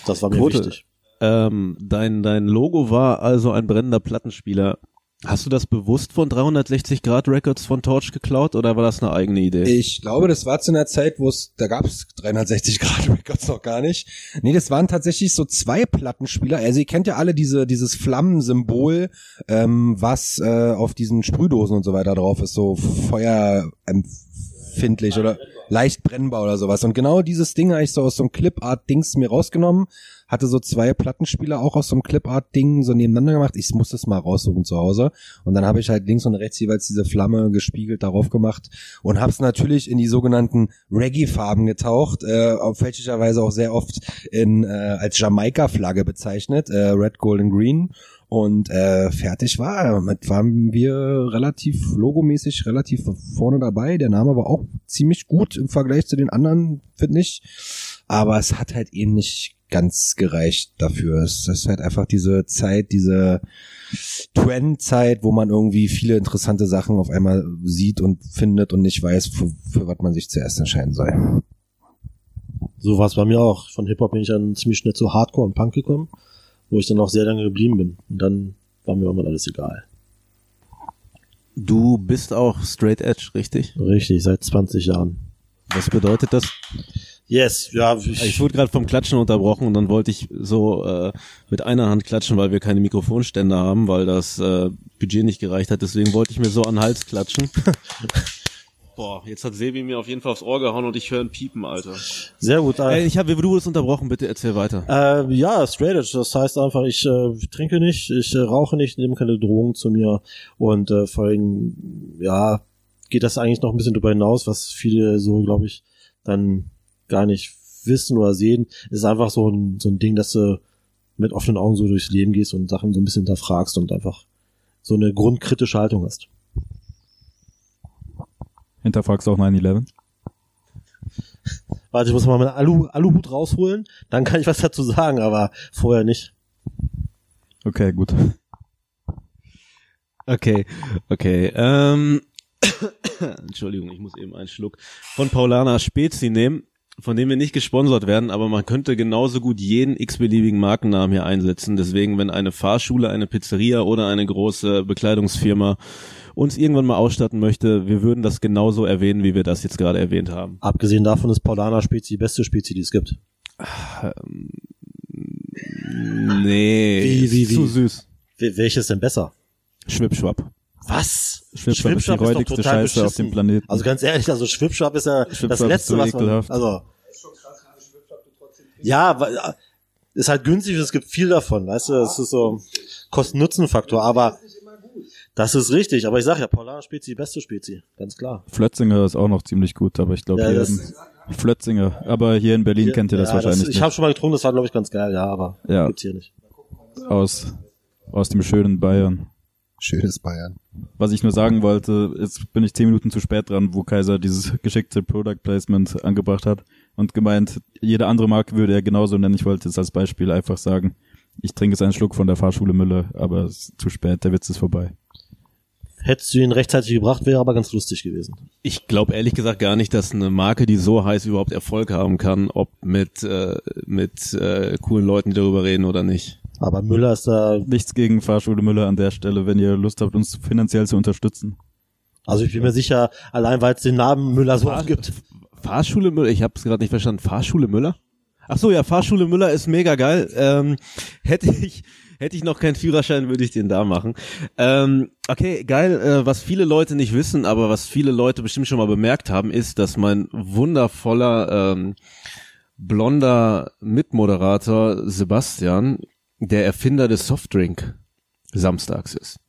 Das war mir Quote. wichtig. Ähm, dein, dein Logo war also ein brennender Plattenspieler. Hast du das bewusst von 360 Grad Records von Torch geklaut oder war das eine eigene Idee? Ich glaube, das war zu einer Zeit, wo es, da gab es 360 Grad Records noch gar nicht. Nee, das waren tatsächlich so zwei Plattenspieler. Also ihr kennt ja alle diese, dieses Flammensymbol, ähm, was äh, auf diesen Sprühdosen und so weiter drauf ist, so feuerempfindlich oder leicht brennbar oder sowas. Und genau dieses Ding habe ich so aus so einem Clipart-Dings mir rausgenommen, hatte so zwei Plattenspieler auch aus so einem Clipart-Ding so nebeneinander gemacht. Ich muss das mal raussuchen zu Hause. Und dann habe ich halt links und rechts jeweils diese Flamme gespiegelt darauf gemacht und habe es natürlich in die sogenannten Reggae-Farben getaucht, äh, auf fälschlicherweise auch sehr oft in äh, als Jamaika-Flagge bezeichnet, äh, Red, Gold and Green. Und äh, fertig war. Damit waren wir relativ logomäßig relativ vorne dabei. Der Name war auch ziemlich gut im Vergleich zu den anderen, finde ich. Aber es hat halt eben nicht ganz gereicht dafür. Es ist halt einfach diese Zeit, diese Trend-Zeit, wo man irgendwie viele interessante Sachen auf einmal sieht und findet und nicht weiß, für, für was man sich zuerst entscheiden soll. So war es bei mir auch. Von Hip-Hop bin ich dann ziemlich schnell zu Hardcore und Punk gekommen, wo ich dann auch sehr lange geblieben bin. Und dann war mir irgendwann alles egal. Du bist auch Straight Edge, richtig? Richtig, seit 20 Jahren. Was bedeutet das? Yes, ja, ich, Ich wurde gerade vom Klatschen unterbrochen und dann wollte ich so äh, mit einer Hand klatschen, weil wir keine Mikrofonständer haben, weil das äh, Budget nicht gereicht hat. Deswegen wollte ich mir so an den Hals klatschen. [laughs] Boah, jetzt hat Sebi mir auf jeden Fall aufs Ohr gehauen und ich höre ein Piepen, Alter. sehr gut. Ey, Äh, ich habe, du wurdest unterbrochen, bitte erzähl weiter. äh, ja, straight edge, das heißt einfach, ich äh, trinke nicht, ich äh, rauche nicht, nehme keine Drogen zu mir und äh, vor allem, ja, geht das eigentlich noch ein bisschen darüber hinaus, was viele so, glaube ich, dann gar nicht wissen oder sehen. Es ist einfach so ein, so ein Ding, dass du mit offenen Augen so durchs Leben gehst und Sachen so ein bisschen hinterfragst und einfach so eine grundkritische Haltung hast. Hinterfragst du auch 9-11? [laughs] Warte, ich muss mal meinen Alu, Aluhut rausholen, dann kann ich was dazu sagen, aber vorher nicht. Okay, gut. Okay, okay. Ähm, [coughs] Entschuldigung, ich muss eben einen Schluck von Paulana Spezi nehmen, von dem wir nicht gesponsert werden, aber man könnte genauso gut jeden x-beliebigen Markennamen hier einsetzen. Deswegen, wenn eine Fahrschule, eine Pizzeria oder eine große Bekleidungsfirma uns irgendwann mal ausstatten möchte, wir würden das genauso erwähnen, wie wir das jetzt gerade erwähnt haben. Abgesehen davon ist Paulaner Spezi die beste Spezi, die es gibt. Nee, Wie, wie, ist zu wie? süß. Wel- Welches denn besser? Schwippschwapp. Was? Schwipschwapp ist die räudigste Scheiße auf dem Planeten. Also ganz ehrlich, also Schwipschwapp ist ja das Schwipschwapp ist Letzte, so was man, also. Ja, weil, äh, ist halt günstig und es gibt viel davon, weißt du, es ist so Kosten-Nutzen-Faktor, aber das ist richtig, aber ich sag ja, Paulaner Spezi, die beste Spezi, ganz klar. Flötzinger ist auch noch ziemlich gut, aber ich glaube Ja, hier das- in Flötzinger. Aber hier in Berlin kennt ihr das Ja, wahrscheinlich Ich habe schon mal getrunken, das war glaube ich ganz geil, ja, aber Ja. gibt's hier nicht. nicht. Aus, aus dem schönen Bayern. Schönes Bayern. Was ich nur sagen wollte, jetzt bin ich zehn Minuten zu spät dran, wo Kaiser dieses [laughs] geschickte Product Placement angebracht hat und gemeint, jede andere Marke würde er genauso nennen. Ich wollte jetzt als Beispiel einfach sagen, ich trinke jetzt einen Schluck von der Fahrschule Müller, aber es ist zu spät, der Witz ist vorbei. Hättest du ihn rechtzeitig gebracht, wäre aber ganz lustig gewesen. Ich glaube ehrlich gesagt gar nicht, dass eine Marke, die so heiß überhaupt Erfolg haben kann, ob mit äh, mit äh, coolen Leuten, die darüber reden oder nicht. Aber Müller ist da, Nichts gegen Fahrschule Müller an der Stelle, wenn ihr Lust habt, uns finanziell zu unterstützen. also ich bin mir sicher, allein weil es den Namen Müller so oft gibt. Fahrschule Müller, ich habe es gerade nicht verstanden. Fahrschule Müller? Ach so, ja, Fahrschule Müller ist mega geil. Ähm, [laughs] hätte ich hätte ich noch keinen Führerschein, würde ich den da machen. Ähm, okay, geil. Äh, was viele Leute nicht wissen, aber was viele Leute bestimmt schon mal bemerkt haben, ist, dass mein wundervoller ähm, blonder Mitmoderator Sebastian der Erfinder des Softdrink Samstags ist.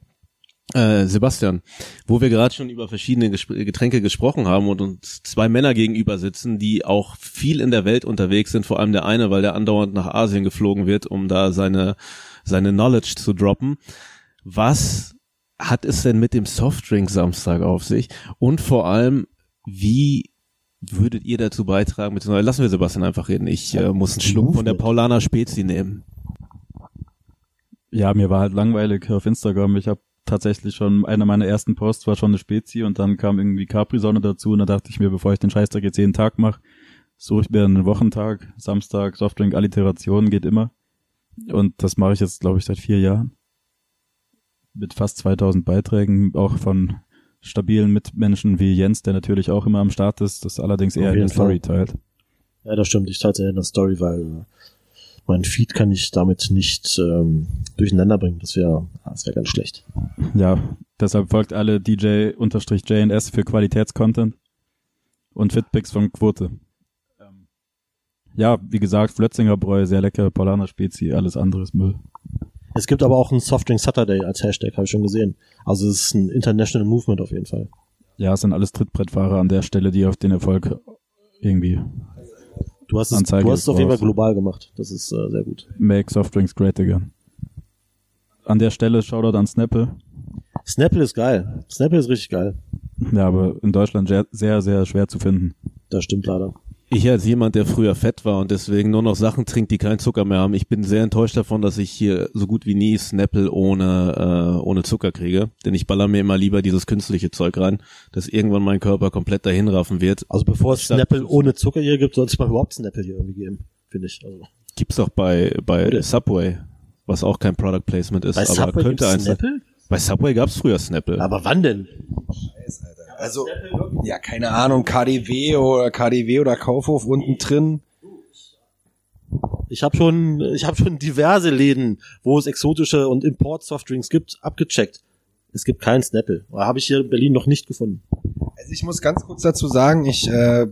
Äh, Sebastian, wo wir gerade schon über verschiedene Gespr Getränke gesprochen haben und uns zwei Männer gegenüber sitzen, die auch viel in der Welt unterwegs sind, vor allem der eine, weil der andauernd nach Asien geflogen wird, um da seine, seine Knowledge zu droppen. Was hat es denn mit dem Softdrink Samstag auf sich? Und vor allem, wie würdet ihr dazu beitragen? Beziehungsweise lassen wir Sebastian einfach reden. Ich äh, muss einen Schluck von der Paulaner Spezi nehmen. Ja, mir war halt langweilig auf Instagram. Ich habe tatsächlich schon, einer meiner ersten Posts war schon eine Spezi und dann kam irgendwie Capri-Sonne dazu und da dachte ich mir, bevor ich den Scheißtag jetzt jeden Tag mache, suche ich mir einen Wochentag, Samstag, Softdrink, Alliteration, geht immer. Und das mache ich jetzt, glaube ich, seit vier Jahren. Mit fast 2000 Beiträgen, auch von stabilen Mitmenschen wie Jens, der natürlich auch immer am Start ist, das allerdings eher in der Story teilt. Ja, das stimmt. Ich teile in der Story, weil äh, mein Feed kann ich damit nicht ähm, durcheinander bringen. Das wäre das wäre ganz schlecht. Ja, deshalb folgt alle DJ-JNS für Qualitätscontent und Fitpics von Quote. Ähm, Ja, wie gesagt, Flötzinger Bräu, sehr lecker, Paulaner Spezi, alles andere ist Müll. Es gibt aber auch einen Softdrink Saturday als Hashtag, habe ich schon gesehen. Also es ist ein International Movement auf jeden Fall. Ja, es sind alles Trittbrettfahrer an der Stelle, die auf den Erfolg irgendwie Du hast es, Anzeige du hast es auf jeden Fall global gemacht. Das ist äh, sehr gut. make Softdrinks great again. An der Stelle Shoutout an Snapple. Snapple ist geil. Snapple ist richtig geil. Ja, aber in Deutschland sehr, sehr schwer zu finden. Das stimmt leider. Ich als jemand, der früher fett war und deswegen nur noch Sachen trinkt, die keinen Zucker mehr haben, ich bin sehr enttäuscht davon, dass ich hier so gut wie nie Snapple ohne, äh, ohne Zucker kriege. Denn ich baller mir immer lieber dieses künstliche Zeug rein, das irgendwann mein Körper komplett dahin raffen wird. Also bevor es Snapple ohne Zucker hier gibt, sollte es mal überhaupt Snapple hier irgendwie geben, finde ich. Also, Gibt's doch bei, bei. Subway, was auch kein Product Placement ist, bei aber Subway könnte sein. Snapple? Bei Subway gab's früher Snapple. Aber wann denn? Also, ja, keine Ahnung, KDW oder KDW oder Kaufhof unten drin. Ich habe schon, ich habe schon diverse Läden, wo es exotische und Import-Softdrinks gibt, abgecheckt. Es gibt keinen Snapple. Habe ich hier in Berlin noch nicht gefunden. Also ich muss ganz kurz dazu sagen, ich äh,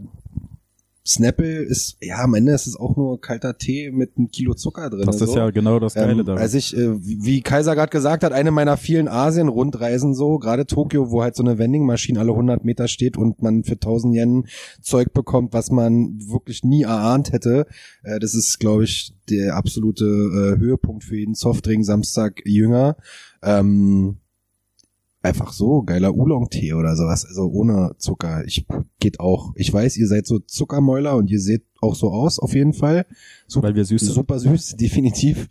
Snapple ist, ja, am Ende ist es auch nur kalter Tee mit einem Kilo Zucker drin. Das ist so. ja genau das Geile Ähm, daran. also ich, äh, wie wie Kaiser gerade gesagt hat, eine meiner vielen Asien-Rundreisen so, gerade Tokio, wo halt so eine Vending-Maschine alle 100 Meter steht und man für 1000 Yen Zeug bekommt, was man wirklich nie erahnt hätte. Äh, das ist, glaube ich, der absolute äh, Höhepunkt für jeden Softdrink Samstag Jünger. Ähm, einfach so, geiler Oolong-Tee oder sowas, also ohne Zucker. Ich geht auch. Ich weiß, ihr seid so Zuckermäuler und ihr seht auch so aus, auf jeden Fall. Super, Weil wir süß sind. Super süß, [laughs] definitiv.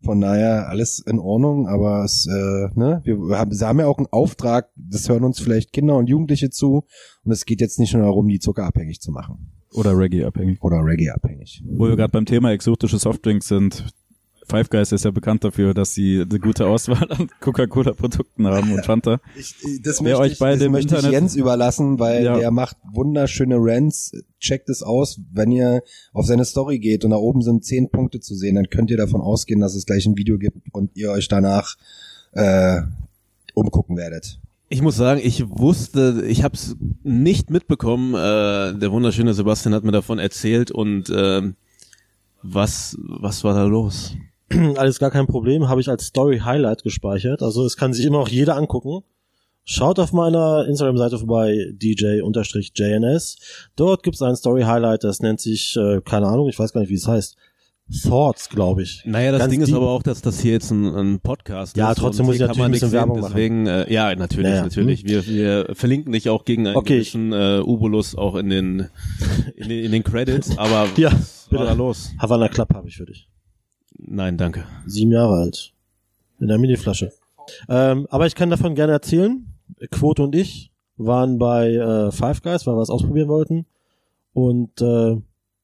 Von daher alles in Ordnung, aber es, äh, ne, wir haben, sie haben ja auch einen Auftrag, das hören uns vielleicht Kinder und Jugendliche zu und es geht jetzt nicht nur darum, die zuckerabhängig zu machen Oder Reggae abhängig. oder Reggae abhängig. Wo wir gerade beim Thema exotische Softdrinks sind. Five Guys ist ja bekannt dafür, dass sie eine gute Auswahl an Coca-Cola-Produkten haben und Fanta. Ich, das Wer möchte, euch ich, beide das möchte ich Internet- Jens überlassen, weil Ja. der macht wunderschöne Rants. Checkt es aus. Wenn ihr auf seine Story geht und da oben sind zehn Punkte zu sehen, dann könnt ihr davon ausgehen, dass es gleich ein Video gibt und ihr euch danach äh, umgucken werdet. Ich muss sagen, ich wusste, ich habe es nicht mitbekommen. Äh, der wunderschöne Sebastian hat mir davon erzählt und ähm, was was war da los? [clears throat] Alles gar kein Problem, habe ich als Story Highlight gespeichert. Also es kann sich immer noch jeder angucken. Schaut auf meiner Instagram-Seite vorbei, DJ-JNS. Dort gibt es ein Story Highlight, das nennt sich, äh, keine Ahnung, ich weiß gar nicht, wie es heißt. Thoughts, glaube ich. Naja, das Ganz Ding ist aber auch, dass das hier jetzt ein, ein Podcast Ja, ist. trotzdem und muss ich natürlich ein bisschen Werbung sehen, Deswegen, äh, ja, natürlich, Naja, natürlich. Wir, wir verlinken dich auch gegen einen Okay, gewissen äh, Ubulus auch in den, in den in den Credits. Aber [laughs] Ja, was war bitte. da los? Havana Club habe ich für dich. Nein, danke. Sieben Jahre alt. In der Miniflasche. Ähm, aber ich kann davon gerne erzählen. Quote und ich waren bei äh, Five Guys, weil wir es ausprobieren wollten. Und äh,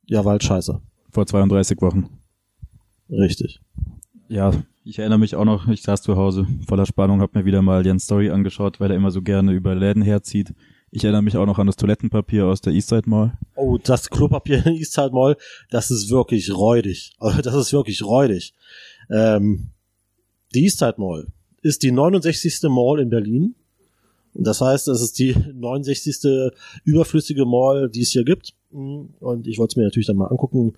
ja, war halt scheiße. Vor 32 Wochen. Richtig. Ja, ich erinnere mich auch noch, ich saß zu Hause voller Spannung, habe mir wieder mal Jens Story angeschaut, weil er immer so gerne über Läden herzieht. Ich erinnere mich auch noch an das Toilettenpapier aus der Eastside Mall. Oh, das Klopapier in Eastside Mall, das ist wirklich räudig. Also das ist wirklich räudig. Ähm, die Eastside Mall ist die 69. Mall in Berlin. Und das heißt, es ist die 69. überflüssige Mall, die es hier gibt. Und ich wollte es mir natürlich dann mal angucken.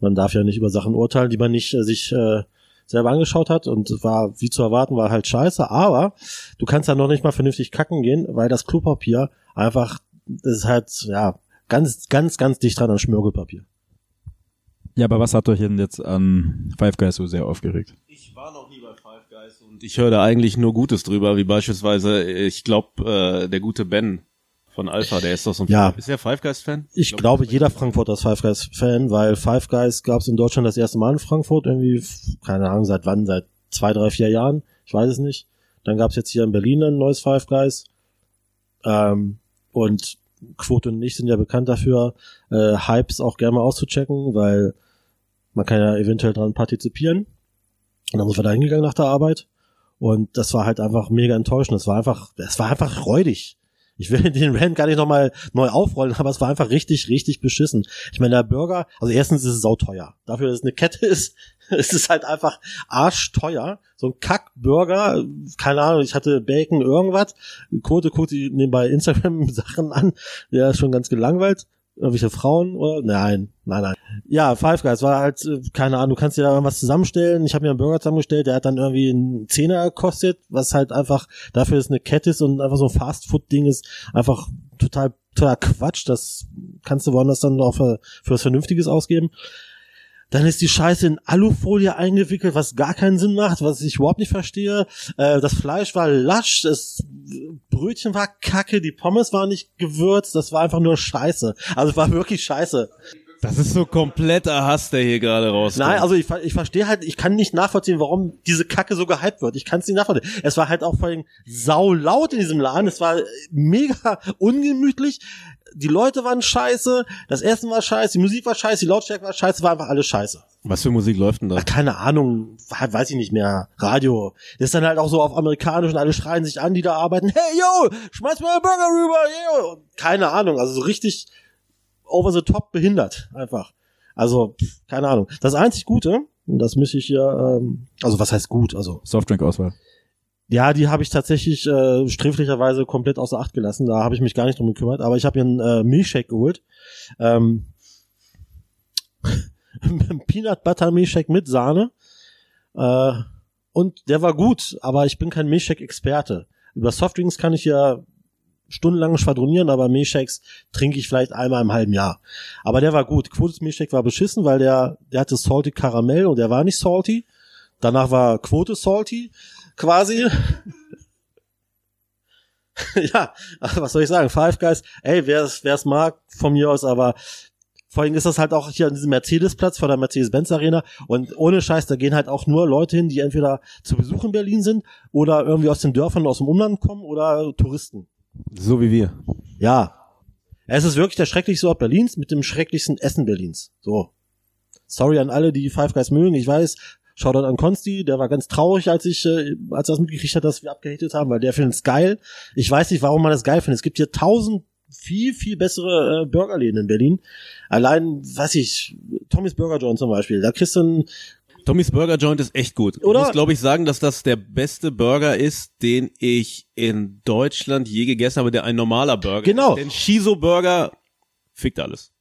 Man darf ja nicht über Sachen urteilen, die man nicht äh, sich äh, selber angeschaut hat. Und war, wie zu erwarten, war halt scheiße. Aber du kannst da noch nicht mal vernünftig kacken gehen, weil das Klopapier einfach, das ist halt, ja, ganz, ganz, ganz dicht dran an Schmirgelpapier. Ja, aber was hat euch denn jetzt an Five Guys so sehr aufgeregt? Ich war noch nie bei Five Guys und ich höre da eigentlich nur Gutes drüber, wie beispielsweise, ich glaube, äh, der gute Ben von Alpha, der ist doch so ein Ja. Ist der Five Guys Fan? Ich glaube, jeder Frankfurter ist Five Guys Fan, weil Five Guys gab es in Deutschland das erste Mal in Frankfurt, irgendwie, keine Ahnung, seit wann, seit zwei, drei, vier Jahren, ich weiß es nicht. Dann gab es jetzt hier in Berlin ein neues Five Guys. Ähm, und Quote und ich sind ja bekannt dafür, äh, Hypes auch gerne mal auszuchecken, weil man kann ja eventuell dran partizipieren. Und dann sind wir da hingegangen nach der Arbeit. Und das war halt einfach mega enttäuschend. Es war einfach, es war einfach räudig. Ich will [laughs] den Rand gar nicht nochmal neu aufrollen, aber es war einfach richtig, richtig beschissen. Ich meine, der Burger, also erstens ist es sauteuer. Dafür, dass es eine Kette ist, [laughs] es ist halt einfach arschteuer. So ein Kack-Burger, keine Ahnung, ich hatte Bacon, irgendwas. Quote guckt nebenbei Instagram-Sachen an. Der ist schon ganz gelangweilt. Irgendwelche Frauen oder? Nein, nein, nein. Ja, Five Guys war halt, äh, keine Ahnung, du kannst dir da irgendwas zusammenstellen. Ich habe mir einen Burger zusammengestellt, der hat dann irgendwie einen Zehner gekostet, was halt einfach dafür ist eine Kette ist und einfach so ein Fast-Food-Ding ist einfach total, total Quatsch. Das kannst du woanders dann auch für, für was Vernünftiges ausgeben. Dann ist die Scheiße in Alufolie eingewickelt, was gar keinen Sinn macht, was ich überhaupt nicht verstehe. Äh, das Fleisch war lasch, das Brötchen war kacke, die Pommes waren nicht gewürzt, das war einfach nur Scheiße. Also es war wirklich Scheiße. Das ist so kompletter Hass, der hier gerade rauskommt. Nein, also ich, ich verstehe halt, ich kann nicht nachvollziehen, warum diese Kacke so gehypt wird. Ich kann es nicht nachvollziehen. Es war halt auch vor allem sau laut in diesem Laden. Es war mega ungemütlich. Die Leute waren scheiße, das Essen war scheiße, die Musik war scheiße, die Lautstärke war scheiße, war einfach alles scheiße. Was für Musik läuft denn da? Keine Ahnung, weiß ich nicht mehr. Radio. Das ist dann halt auch so auf amerikanisch und alle schreien sich an, die da arbeiten. Hey, yo, schmeiß mal einen Burger rüber, yo. Keine Ahnung, also so richtig over the top behindert, einfach. Also, pff, keine Ahnung. Das einzig Gute, das müsste ich hier, ähm, also was heißt gut, also Softdrink-Auswahl. Ja, die habe ich tatsächlich äh, sträflicherweise komplett außer Acht gelassen. Da habe ich mich gar nicht drum gekümmert. Aber ich habe mir einen äh, Milchshake geholt. Ähm, [laughs] Peanut Butter Milchshake mit Sahne. Äh, und der war gut, aber ich bin kein Milchshake-Experte. Über Softdrinks kann ich ja stundenlang schwadronieren, aber Milchshakes trinke ich vielleicht einmal im halben Jahr. Aber der war gut. Quotes Milchshake war beschissen, weil der, der hatte salty Karamell und der war nicht salty. Danach war Quote salty, quasi. [laughs] ja, was soll ich sagen? Five Guys, ey, wer es wer es mag, von mir aus, aber Vor allem ist das halt auch hier an diesem Mercedes-Platz vor der Mercedes-Benz-Arena und ohne Scheiß, da gehen halt auch nur Leute hin, die entweder zu Besuch in Berlin sind oder irgendwie aus den Dörfern aus dem Umland kommen oder Touristen. So wie wir. Ja. Es ist wirklich der schrecklichste Ort Berlins mit dem schrecklichsten Essen Berlins. So. Sorry an alle, die Five Guys mögen. Ich weiß, Shoutout an Konsti, der war ganz traurig, als ich, äh, als er das mitgekriegt hat, dass wir abgehatet haben, weil der findet es geil. Ich weiß nicht, warum man das geil findet. Es gibt hier tausend viel, viel bessere äh, Burgerläden in Berlin. Allein, weiß ich, Tommy's Burger Joint zum Beispiel. Da kriegst du ein, Tommy's Burger Joint ist echt gut. Oder? Ich muss, glaube ich, sagen, dass das der beste Burger ist, den ich in Deutschland je gegessen habe, der ein normaler Burger Genau. ist. Denn Shiso Burger fickt alles.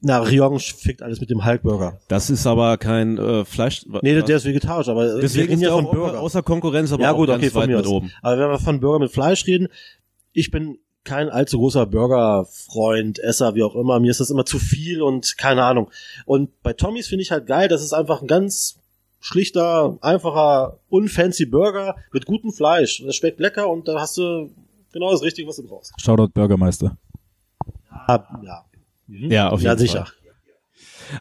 Na, Rion fickt alles mit dem Hulk Burger. Das ist aber kein äh, Fleisch. Nee, der, der ist vegetarisch, aber Deswegen ist ja von auch Burger. außer Konkurrenz, aber ja auch gut, ganz okay, von weit mir aus. oben. Aber wenn wir von Burger mit Fleisch reden, ich bin kein allzu großer Burgerfreund, Esser, wie auch immer. Mir ist das immer zu viel und keine Ahnung. Und bei Tommys finde ich halt geil, das ist einfach ein ganz schlichter, einfacher, unfancy Burger mit gutem Fleisch. Das schmeckt lecker und da hast du genau das Richtige, was du brauchst. Shoutout Bürgermeister. Ja, ja. Mhm. Ja, auf jeden ja, Fall. sicher.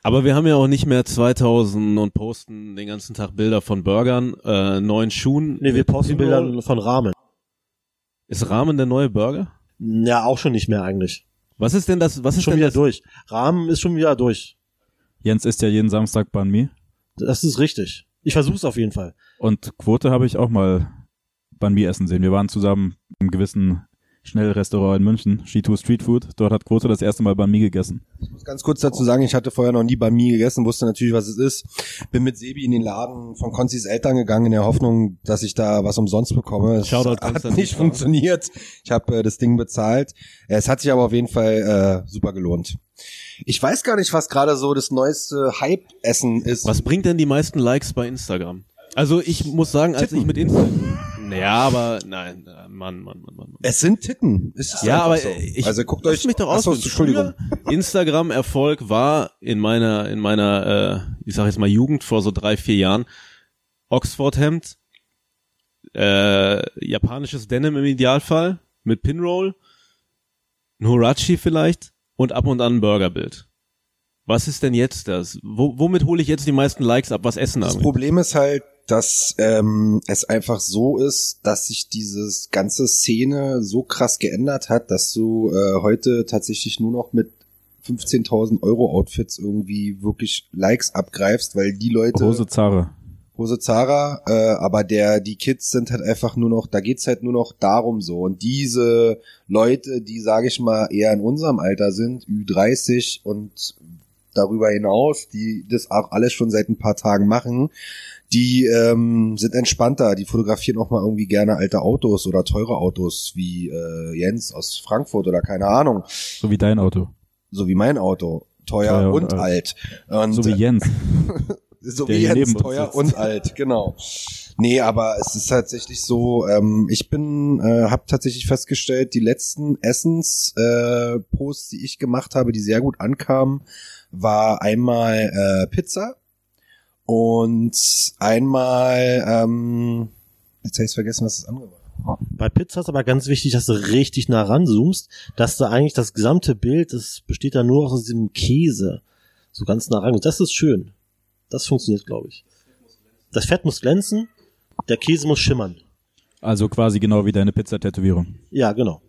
Aber wir haben ja auch nicht mehr 2000 und posten den ganzen Tag Bilder von Burgern, äh, neuen Schuhen. Nee, wir posten. Bilder von Rahmen. Ist Rahmen der neue Burger? Ja, auch schon nicht mehr eigentlich. Was ist denn das? Was ist Schon denn wieder das? durch. Rahmen ist schon wieder durch. Jens isst ja jeden Samstag Banh Mi. Das ist richtig. Ich versuch's auf jeden Fall. Und Quote habe ich auch mal Banh Mi essen sehen. Wir waren zusammen im gewissen Schnellrestaurant in München, G2 Street Food. Dort hat Quote das erste Mal Banh Mi gegessen. Ich muss ganz kurz dazu sagen, ich hatte vorher noch nie bei mir gegessen, wusste natürlich, was es ist. Bin mit Sebi in den Laden von Konzis Eltern gegangen in der Hoffnung, dass ich da was umsonst bekomme. Es Shoutout hat nicht funktioniert. Ich habe äh, das Ding bezahlt. Es hat sich aber auf jeden Fall äh, super gelohnt. Ich weiß gar nicht, was gerade so das neueste Hype-Essen ist. Was bringt denn die meisten Likes bei Instagram? Also ich muss sagen, als ich mit Instagram. [laughs] Ja, aber nein, äh, Mann, Mann, Mann, Mann. Mann. Es sind Titten. Ist Ja, aber so. ich also guckt euch mich doch aus. Entschuldigung. Instagram Erfolg war in meiner in meiner äh, ich sag jetzt mal Jugend vor so drei vier Jahren Oxford Hemd, äh, japanisches Denim im Idealfall mit Pinroll, ein Horachi vielleicht und ab und an ein Burgerbild. Was ist denn jetzt das? Wo, womit hole ich jetzt die meisten Likes ab? Was essen Das? Problem ist halt, dass ähm, es einfach so ist, dass sich dieses ganze Szene so krass geändert hat, dass du äh, heute tatsächlich nur noch mit 15.000 Euro Outfits irgendwie wirklich Likes abgreifst, weil die Leute Hose Zara. Hose Zara, äh, aber der die Kids sind halt einfach nur noch, da geht's halt nur noch darum so und diese Leute, die sage ich mal eher in unserem Alter sind, Ü30 und darüber hinaus, die das auch alles schon seit ein paar Tagen machen, die ähm, sind entspannter, die fotografieren auch mal irgendwie gerne alte Autos oder teure Autos wie äh, Jens aus Frankfurt oder keine Ahnung, So wie dein Auto. so wie mein Auto, teuer, Teuer und, und alt. Und, So wie Jens. [laughs] so wie Jens, teuer und alt, genau. Nee, aber es ist tatsächlich so, ähm, ich bin, äh, habe tatsächlich festgestellt, die letzten Essens-Posts, äh, die ich gemacht habe, die sehr gut ankamen, war einmal äh, Pizza und einmal, ähm, jetzt habe ich vergessen, was das andere war. Bei Pizza ist aber ganz wichtig, dass du richtig nah ranzoomst, dass du eigentlich das gesamte Bild, das besteht da nur aus diesem Käse, so ganz nah ran. Das ist schön. Das funktioniert, glaube ich. Das Fett muss glänzen, der Käse muss schimmern. Also quasi genau wie deine Pizza-Tätowierung. Ja, genau.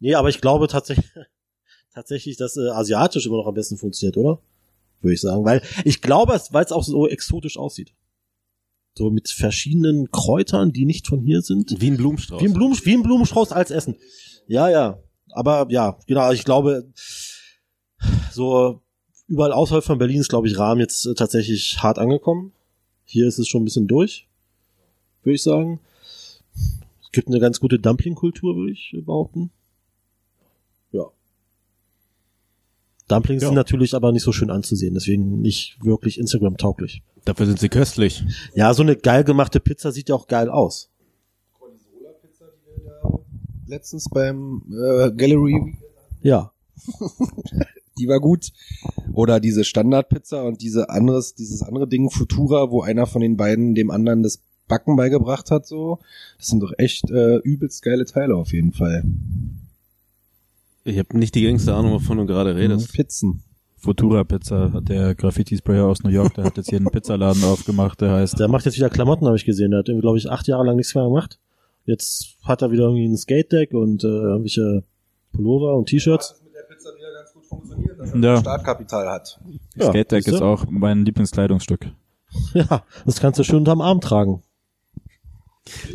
Nee, aber ich glaube tatsächlich, [laughs] tatsächlich, dass äh, asiatisch immer noch am besten funktioniert, oder? Würde ich sagen, weil ich glaube, es, weil es auch so exotisch aussieht. So mit verschiedenen Kräutern, die nicht von hier sind. Wie ein Blumenstrauß. Wie ein, Blumen, wie ein Blumenstrauß als Essen. Ja, ja. Aber ja, genau, ich glaube, so überall außerhalb von Berlin ist, glaube ich, Rahmen jetzt äh, tatsächlich hart angekommen. Hier ist es schon ein bisschen durch, würde ich sagen. Es gibt eine ganz gute Dumpling-Kultur, würde ich behaupten. Dumplings Ja. sind natürlich aber nicht so schön anzusehen, deswegen nicht wirklich Instagram-tauglich. Dafür sind sie köstlich. Ja, so eine geil gemachte Pizza sieht ja auch geil aus. Letztens beim äh, Gallery Ja. [laughs] die war gut. Oder diese Standardpizza und diese anderes, dieses andere Ding, Futura, wo einer von den beiden dem anderen das Backen beigebracht hat, so. Das sind doch echt äh, übelst geile Teile auf jeden Fall. Ich habe nicht die geringste Ahnung, wovon du gerade redest. Pizzen. Futura Pizza, der Graffiti-Sprayer aus New York, der hat jetzt hier einen Pizzaladen aufgemacht, der heißt Der macht jetzt wieder Klamotten, habe ich gesehen. Der hat irgendwie, glaube ich, acht Jahre lang nichts mehr gemacht. Jetzt hat er wieder irgendwie ein Skate-Deck und äh, irgendwelche Pullover und T-Shirts. mit der Pizza wieder ganz gut funktioniert, dass Ja. Startkapital hat. Ja, Skate Deck siehste? ist auch mein Lieblingskleidungsstück. [laughs] Ja, das kannst du schön unterm Arm tragen.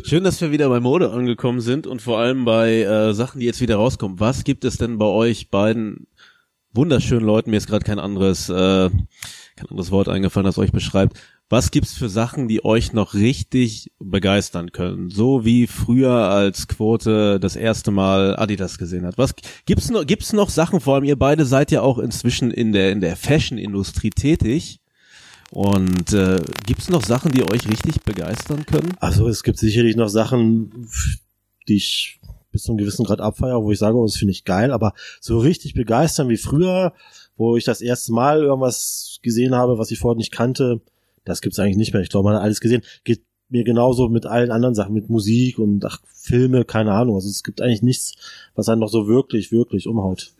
Schön, dass wir wieder bei Mode angekommen sind und vor allem bei äh, Sachen, die jetzt wieder rauskommen. Was gibt es denn bei euch beiden wunderschönen Leuten? Mir ist gerade kein anderes, äh, kein anderes Wort eingefallen, das euch beschreibt. Was gibt's für Sachen, die euch noch richtig begeistern können? So wie früher als Quote das erste Mal Adidas gesehen hat. Was gibt's noch? Gibt's noch Sachen? Vor allem ihr beide seid ja auch inzwischen in der in der Fashion-Industrie tätig. Und äh, gibt's noch Sachen, die euch richtig begeistern können? Also es gibt sicherlich noch Sachen, die ich bis zu einem gewissen Grad abfeiere, wo ich sage, oh, das finde ich geil, aber so richtig begeistern wie früher, wo ich das erste Mal irgendwas gesehen habe, was ich vorher nicht kannte, das gibt's eigentlich nicht mehr. Ich glaube, man hat alles gesehen. Geht mir genauso mit allen anderen Sachen, mit Musik und ach, Filme, keine Ahnung. Also es gibt eigentlich nichts, was einen noch so wirklich, wirklich umhaut.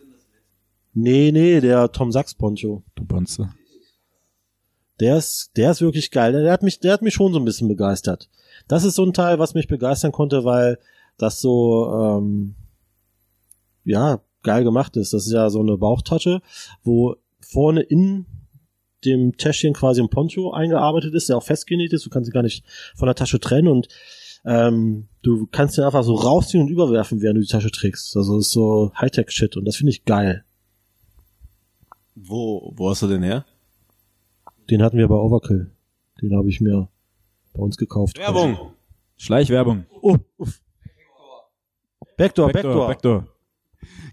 Nee, nee, der Tom Sachs Poncho. Du Bonze. Der ist, der ist wirklich geil. Der hat mich, der hat mich schon so ein bisschen begeistert. Das ist so ein Teil, was mich begeistern konnte, weil das so, ähm, ja, geil gemacht ist. Das ist ja so eine Bauchtasche, wo vorne in dem Täschchen quasi ein Poncho eingearbeitet ist, der auch festgenäht ist. Du kannst ihn gar nicht von der Tasche trennen und ähm, du kannst den einfach so rausziehen und überwerfen, während du die Tasche trägst. Also das ist so Hightech-Shit und das finde ich geil. Wo, wo hast du den her? Den hatten wir bei Overkill. Den habe ich mir bei uns gekauft. Werbung! Schleichwerbung. Oh, uff. Backdoor, Backdoor. Backdoor.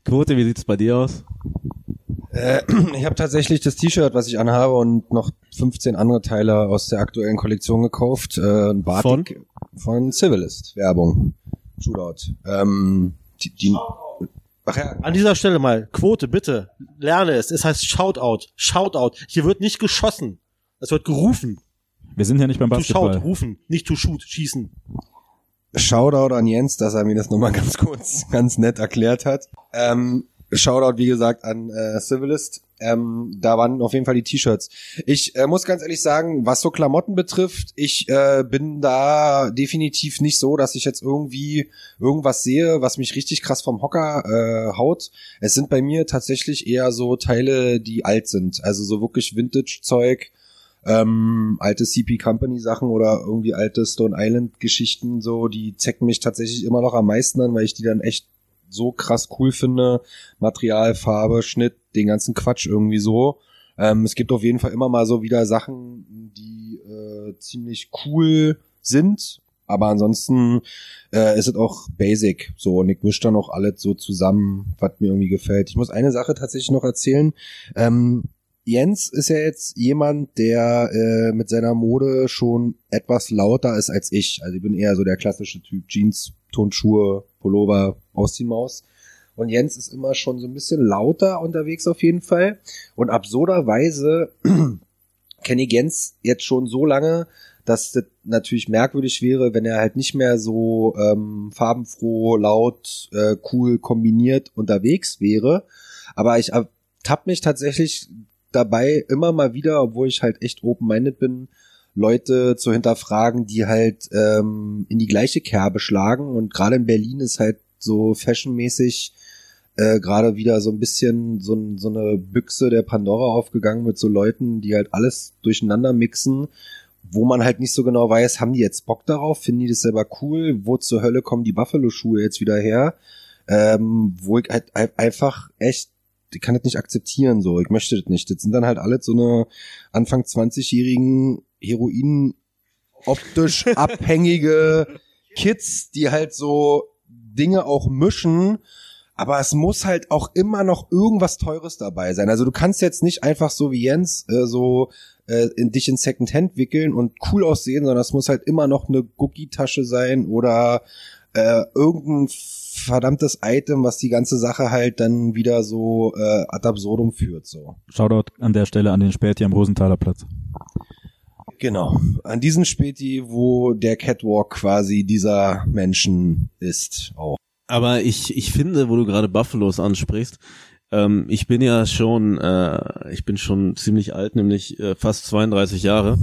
Quote, wie sieht's bei dir aus? Äh, [clears throat] ich habe tatsächlich das T-Shirt, was ich anhabe und noch 15 andere Teile aus der aktuellen Kollektion gekauft. Äh, ein Batik von, Civilist. Werbung. Shootout. Ähm, die, die, ach ja, An dieser Stelle mal, Quote, bitte, lerne es. Es heißt Shoutout. Shoutout. Hier wird nicht geschossen. Es wird gerufen. Wir sind ja nicht beim To shout, Basketball. rufen. Nicht to shoot, schießen. Shoutout an Jens, dass er mir das nochmal [laughs] ganz kurz, ganz nett erklärt hat. Ähm, Shoutout, wie gesagt, an äh, Civilist. Ähm, da waren auf jeden Fall die T-Shirts. Ich äh, muss ganz ehrlich sagen, was so Klamotten betrifft, ich äh, bin da definitiv nicht so, dass ich jetzt irgendwie irgendwas sehe, was mich richtig krass vom Hocker äh, haut. Es sind bei mir tatsächlich eher so Teile, die alt sind. Also so wirklich Vintage-Zeug, ähm, alte CP Company Sachen oder irgendwie alte Stone Island Geschichten so, die zecken mich tatsächlich immer noch am meisten an, weil ich die dann echt so krass cool finde. Material, Farbe, Schnitt, den ganzen Quatsch irgendwie so. Ähm, es gibt auf jeden Fall immer mal so wieder Sachen, die äh, ziemlich cool sind. Aber ansonsten äh, ist es auch basic. So, und ich mische dann auch alles so zusammen, was mir irgendwie gefällt. Ich muss eine Sache tatsächlich noch erzählen. Ähm, Jens ist ja jetzt jemand, der äh, mit seiner Mode schon etwas lauter ist als ich. Also ich bin eher so der klassische Typ Jeans, Turnschuhe, Pullover, Ausziehmaus. Und Jens ist immer schon so ein bisschen lauter unterwegs auf jeden Fall. Und absurderweise [clears throat] kenne ich Jens jetzt schon so lange, dass das natürlich merkwürdig wäre, wenn er halt nicht mehr so ähm, farbenfroh, laut, äh, cool kombiniert unterwegs wäre. Aber ich tapp mich tatsächlich dabei immer mal wieder, obwohl ich halt echt open-minded bin, Leute zu hinterfragen, die halt ähm, in die gleiche Kerbe schlagen. Und gerade in Berlin ist halt so fashionmäßig äh, gerade wieder so ein bisschen so, so eine Büchse der Pandora aufgegangen mit so Leuten, die halt alles durcheinander mixen, wo man halt nicht so genau weiß, haben die jetzt Bock darauf, finden die das selber cool, wo zur Hölle kommen die Buffalo-Schuhe jetzt wieder her, ähm, wo ich halt ein- einfach echt ich kann das nicht akzeptieren, so. Ich möchte das nicht. Das sind dann halt alle so eine Anfang 20-jährigen Heroin optisch [laughs] abhängige Kids, die halt so Dinge auch mischen. Aber es muss halt auch immer noch irgendwas Teures dabei sein. Also du kannst jetzt nicht einfach so wie Jens äh, so äh, in dich in Secondhand wickeln und cool aussehen, sondern es muss halt immer noch eine Gucci-Tasche sein oder äh, irgendein verdammtes Item, was die ganze Sache halt dann wieder so äh, ad absurdum führt. So. Shoutout an der Stelle an den Späti am Rosenthaler Platz. Genau. An diesen Späti, wo der Catwalk quasi dieser Menschen ist auch. Aber ich, ich finde, wo du gerade Buffalos ansprichst, Ähm, ich bin ja schon, äh, ich bin schon ziemlich alt, nämlich äh, fast 32 Jahre.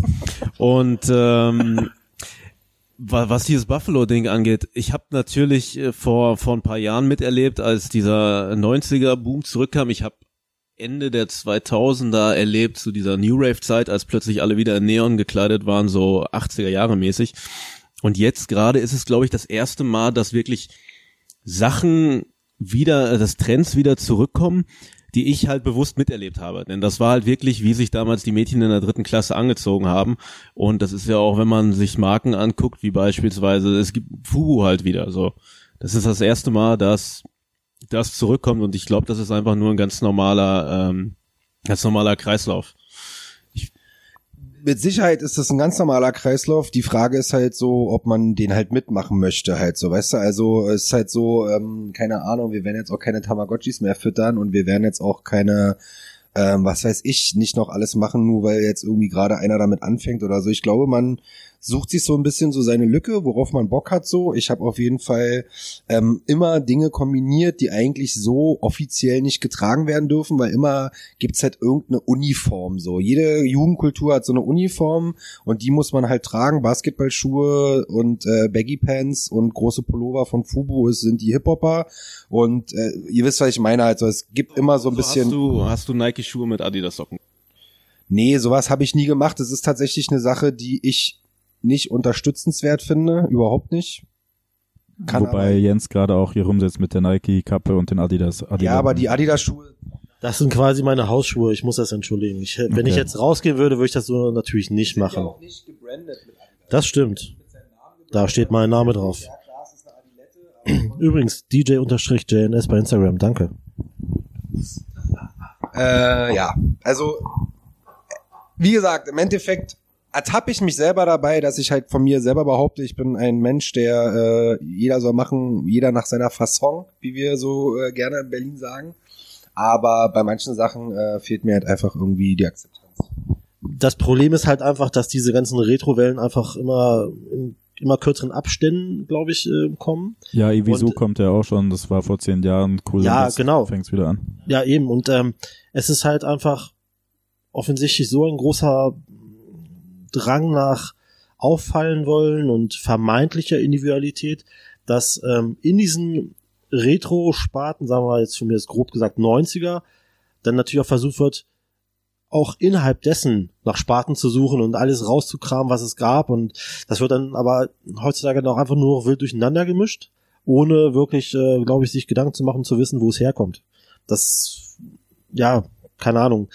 Und ähm, was dieses Buffalo-Ding angeht, ich habe natürlich äh, vor vor ein paar Jahren miterlebt, als dieser 90er-Boom zurückkam. Ich habe Ende der 2000er erlebt, zu dieser New Rave-Zeit, als plötzlich alle wieder in Neon gekleidet waren, so 80er Jahre mäßig. Und jetzt gerade ist es, glaube ich, das erste Mal, dass wirklich Sachen wieder, dass Trends wieder zurückkommen, die ich halt bewusst miterlebt habe. Denn das war halt wirklich, wie sich damals die Mädchen in der dritten Klasse angezogen haben. Und das ist ja auch, wenn man sich Marken anguckt, wie beispielsweise, es gibt Fubu halt wieder so. Das ist das erste Mal, dass das zurückkommt und ich glaube, das ist einfach nur ein ganz normaler, ähm, ganz normaler Kreislauf. Mit Sicherheit ist das ein ganz normaler Kreislauf. Die Frage ist halt so, ob man den halt mitmachen möchte, halt so, weißt du? Also es ist halt so, ähm, keine Ahnung, wir werden jetzt auch keine Tamagotchis mehr füttern und wir werden jetzt auch keine, ähm, was weiß ich, nicht noch alles machen, nur weil jetzt irgendwie gerade einer damit anfängt oder so. Ich glaube, man sucht sich so ein bisschen so seine Lücke, worauf man Bock hat so. Ich habe auf jeden Fall ähm, immer Dinge kombiniert, die eigentlich so offiziell nicht getragen werden dürfen, weil immer gibt's halt irgendeine Uniform so. Jede Jugendkultur hat so eine Uniform und die muss man halt tragen. Basketballschuhe und äh, Baggy Pants und große Pullover von Fubu ist, sind die Hip-Hopper und äh, ihr wisst, was ich meine. Also es gibt immer so ein bisschen... Hast du, hast du Nike-Schuhe mit Adidas Socken? Nee, sowas habe ich nie gemacht. Das ist tatsächlich eine Sache, die ich nicht unterstützenswert finde, überhaupt nicht. Kann Wobei Jens gerade auch hier rumsitzt mit der Nike-Kappe und den Adidas. Adidas. Ja, aber die Adidas-Schuhe, Das sind quasi meine Hausschuhe, ich muss das entschuldigen. Ich, wenn Okay. ich jetzt rausgehen würde, würde ich das so natürlich nicht machen. nicht gebrandet mit Adidas. Das stimmt. Da steht mein Name drauf. [clears throat] Übrigens, DJ-JNS bei Instagram, danke. Äh, ja, also wie gesagt, im Endeffekt ertappe ich mich selber dabei, dass ich halt von mir selber behaupte, ich bin ein Mensch, der äh, jeder soll machen, jeder nach seiner Fasson, wie wir so äh, gerne in Berlin sagen. Aber bei manchen Sachen äh, fehlt mir halt einfach irgendwie die Akzeptanz. Das Problem ist halt einfach, dass diese ganzen Retro-Wellen einfach immer in immer kürzeren Abständen, glaube ich, äh, kommen. Ja, Ivisu Und- kommt ja auch schon, das war vor zehn Jahren cool. Ja, genau. Fängt's wieder an. Ja, eben. Und ähm, es ist halt einfach offensichtlich so ein großer Drang nach auffallen wollen und vermeintlicher Individualität, dass ähm, in diesen Retro-Sparten, sagen wir jetzt von mir jetzt grob gesagt 90er, dann natürlich auch versucht wird, auch innerhalb dessen nach Sparten zu suchen und alles rauszukramen, was es gab. Und das wird dann aber heutzutage auch einfach nur wild durcheinander gemischt, ohne wirklich, äh, glaube ich, sich Gedanken zu machen, zu wissen, wo es herkommt. Das, ja, keine Ahnung.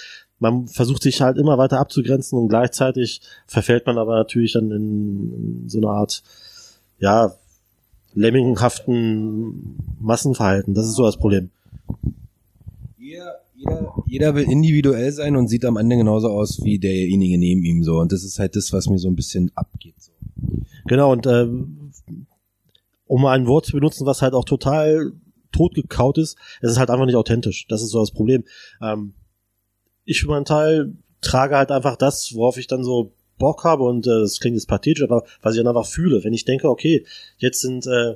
Man versucht sich halt immer weiter abzugrenzen und gleichzeitig verfällt man aber natürlich dann in, in so eine Art, ja, lemminghaften Massenverhalten. Das ist so das Problem. Jeder, jeder, jeder will individuell sein und sieht am Ende genauso aus wie derjenige neben ihm so. Und das ist halt das, was mir so ein bisschen abgeht. So. Genau, und ähm, um mal ein Wort zu benutzen, was halt auch total totgekaut ist, es ist halt einfach nicht authentisch. Das ist so das Problem. Ähm, ich für meinen Teil trage halt einfach das, worauf ich dann so Bock habe und äh, das klingt jetzt pathetisch, aber was ich dann einfach fühle. Wenn ich denke, okay, jetzt sind, äh,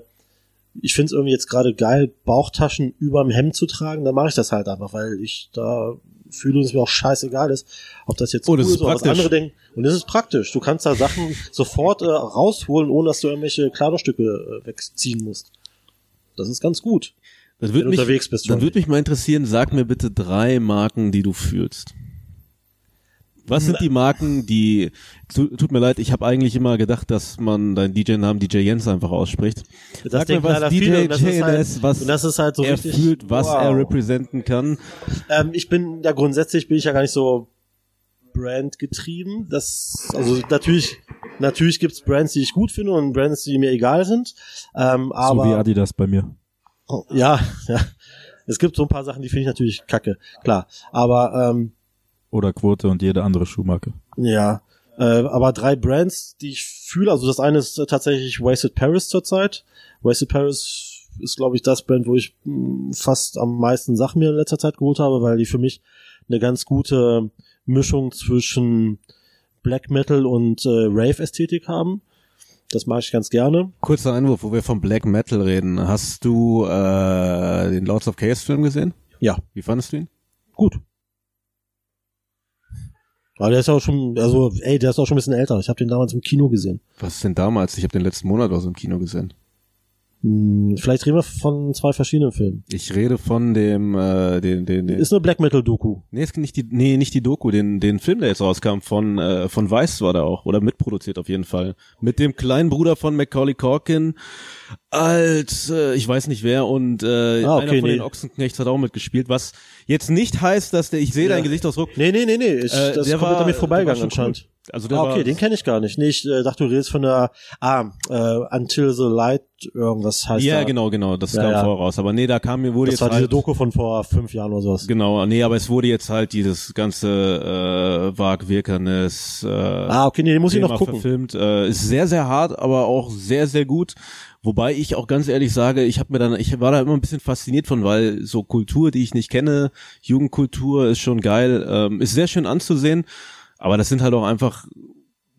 ich finde es irgendwie jetzt gerade geil, Bauchtaschen überm Hemd zu tragen, dann mache ich das halt einfach, weil ich da fühle und es mir auch scheißegal ist, ob das jetzt Oh, das cool ist oder was andere denken. Und das ist praktisch. Du kannst da Sachen sofort äh, rausholen, ohne dass du irgendwelche Kleidungsstücke äh, wegziehen musst. Das ist ganz gut. Würde du mich, unterwegs bist dann würde mich mal interessieren, sag mir bitte drei Marken, die du fühlst. Was sind die Marken, die, tu, tut mir leid, ich habe eigentlich immer gedacht, dass man deinen DJ-Namen DJ Jens einfach ausspricht. Das Sag mir, was DJ viele und das ist JNS, halt, was und das ist halt so er richtig, fühlt, was wow. er representen kann. Ähm, ich bin ja grundsätzlich bin ich ja gar nicht so Brand getrieben. Das also natürlich natürlich gibt's Brands, die ich gut finde und Brands, die mir egal sind. Ähm, aber so wie Adidas bei mir. Oh, ja, [laughs] ja. Es gibt so ein paar Sachen, die finde ich natürlich kacke, klar. Aber ähm, Oder Quote und jede andere Schuhmarke. Ja, äh, aber drei Brands, die ich fühle, also das eine ist tatsächlich Wasted Paris zurzeit. Wasted Paris ist, glaube ich, das Brand, wo ich mh, fast am meisten Sachen mir in letzter Zeit geholt habe, weil die für mich eine ganz gute Mischung zwischen Black Metal und äh, Rave-Ästhetik haben. Das mag ich ganz gerne. Kurzer Einwurf, wo wir vom Black Metal reden. Hast du äh, den Lords of Chaos Film gesehen? Ja. Wie fandest du ihn? Gut. Aber der ist auch schon, also, ey, der ist auch schon ein bisschen älter. Ich habe den damals im Kino gesehen. Was ist denn damals? Ich habe den letzten Monat aus dem Kino gesehen. Hm, vielleicht reden wir von zwei verschiedenen Filmen. Ich rede von dem, äh, den, den, den Ist eine Black Metal Doku. Nee, ist nicht die, nee, nicht die Doku, den, den Film, der jetzt rauskam, von, äh, von Weiss war da auch, oder mitproduziert auf jeden Fall. Mit dem kleinen Bruder von Macaulay Corkin als, äh, ich weiß nicht wer, und äh, Ah, okay, einer von nee. den Ochsenknechts hat auch mitgespielt, was jetzt nicht heißt, dass der, ich sehe deinen Gesichtsausdruck, Nee, nee, nee, nee. Ich, Äh, das der kommt war- an mir vorbeigegangen anscheinend. cool. Also der ah, okay, den kenne ich gar nicht. Nee, ich äh, dachte, du redest von der, ah, äh, Until the Light, irgendwas heißt ja, da. genau, genau, das Ja, kam ja. voraus. Aber nee, da kam mir, wurde Das jetzt war diese halt, Doku von vor fünf Jahren oder sowas. Genau, nee, aber es wurde jetzt halt dieses ganze äh, Wagwirkernis äh, Ah, okay, nee, den muss ich Thema noch gucken. verfilmt. Äh, ist sehr, sehr hart, aber auch sehr, sehr gut. Wobei ich auch ganz ehrlich sage, ich habe mir dann, ich war da immer ein bisschen fasziniert von, weil so Kultur, die ich nicht kenne, Jugendkultur ist schon geil, ähm, ist sehr schön anzusehen, aber das sind halt auch einfach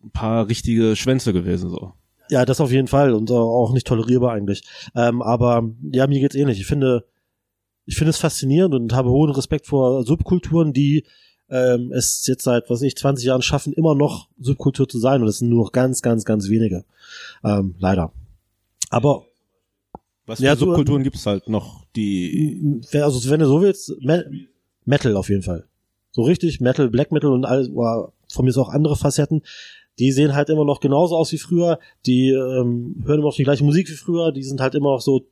ein paar richtige Schwänze gewesen so. Ja, das auf jeden Fall und auch nicht tolerierbar eigentlich. Ähm, aber ja, mir geht's ähnlich. Ich finde, ich finde es faszinierend und habe hohen Respekt vor Subkulturen, die ähm, es jetzt seit, was weiß ich, 20 Jahren schaffen, immer noch Subkultur zu sein. Und das sind nur noch ganz, ganz, ganz wenige. Ähm, leider. Aber Was Ja, für so- Subkulturen gibt's halt noch, die also wenn du so willst, Me Metal auf jeden Fall. So richtig Metal, Black Metal und alles, oder von mir ist auch andere Facetten, die sehen halt immer noch genauso aus wie früher, die ähm, hören immer noch die gleiche Musik wie früher, die sind halt immer noch so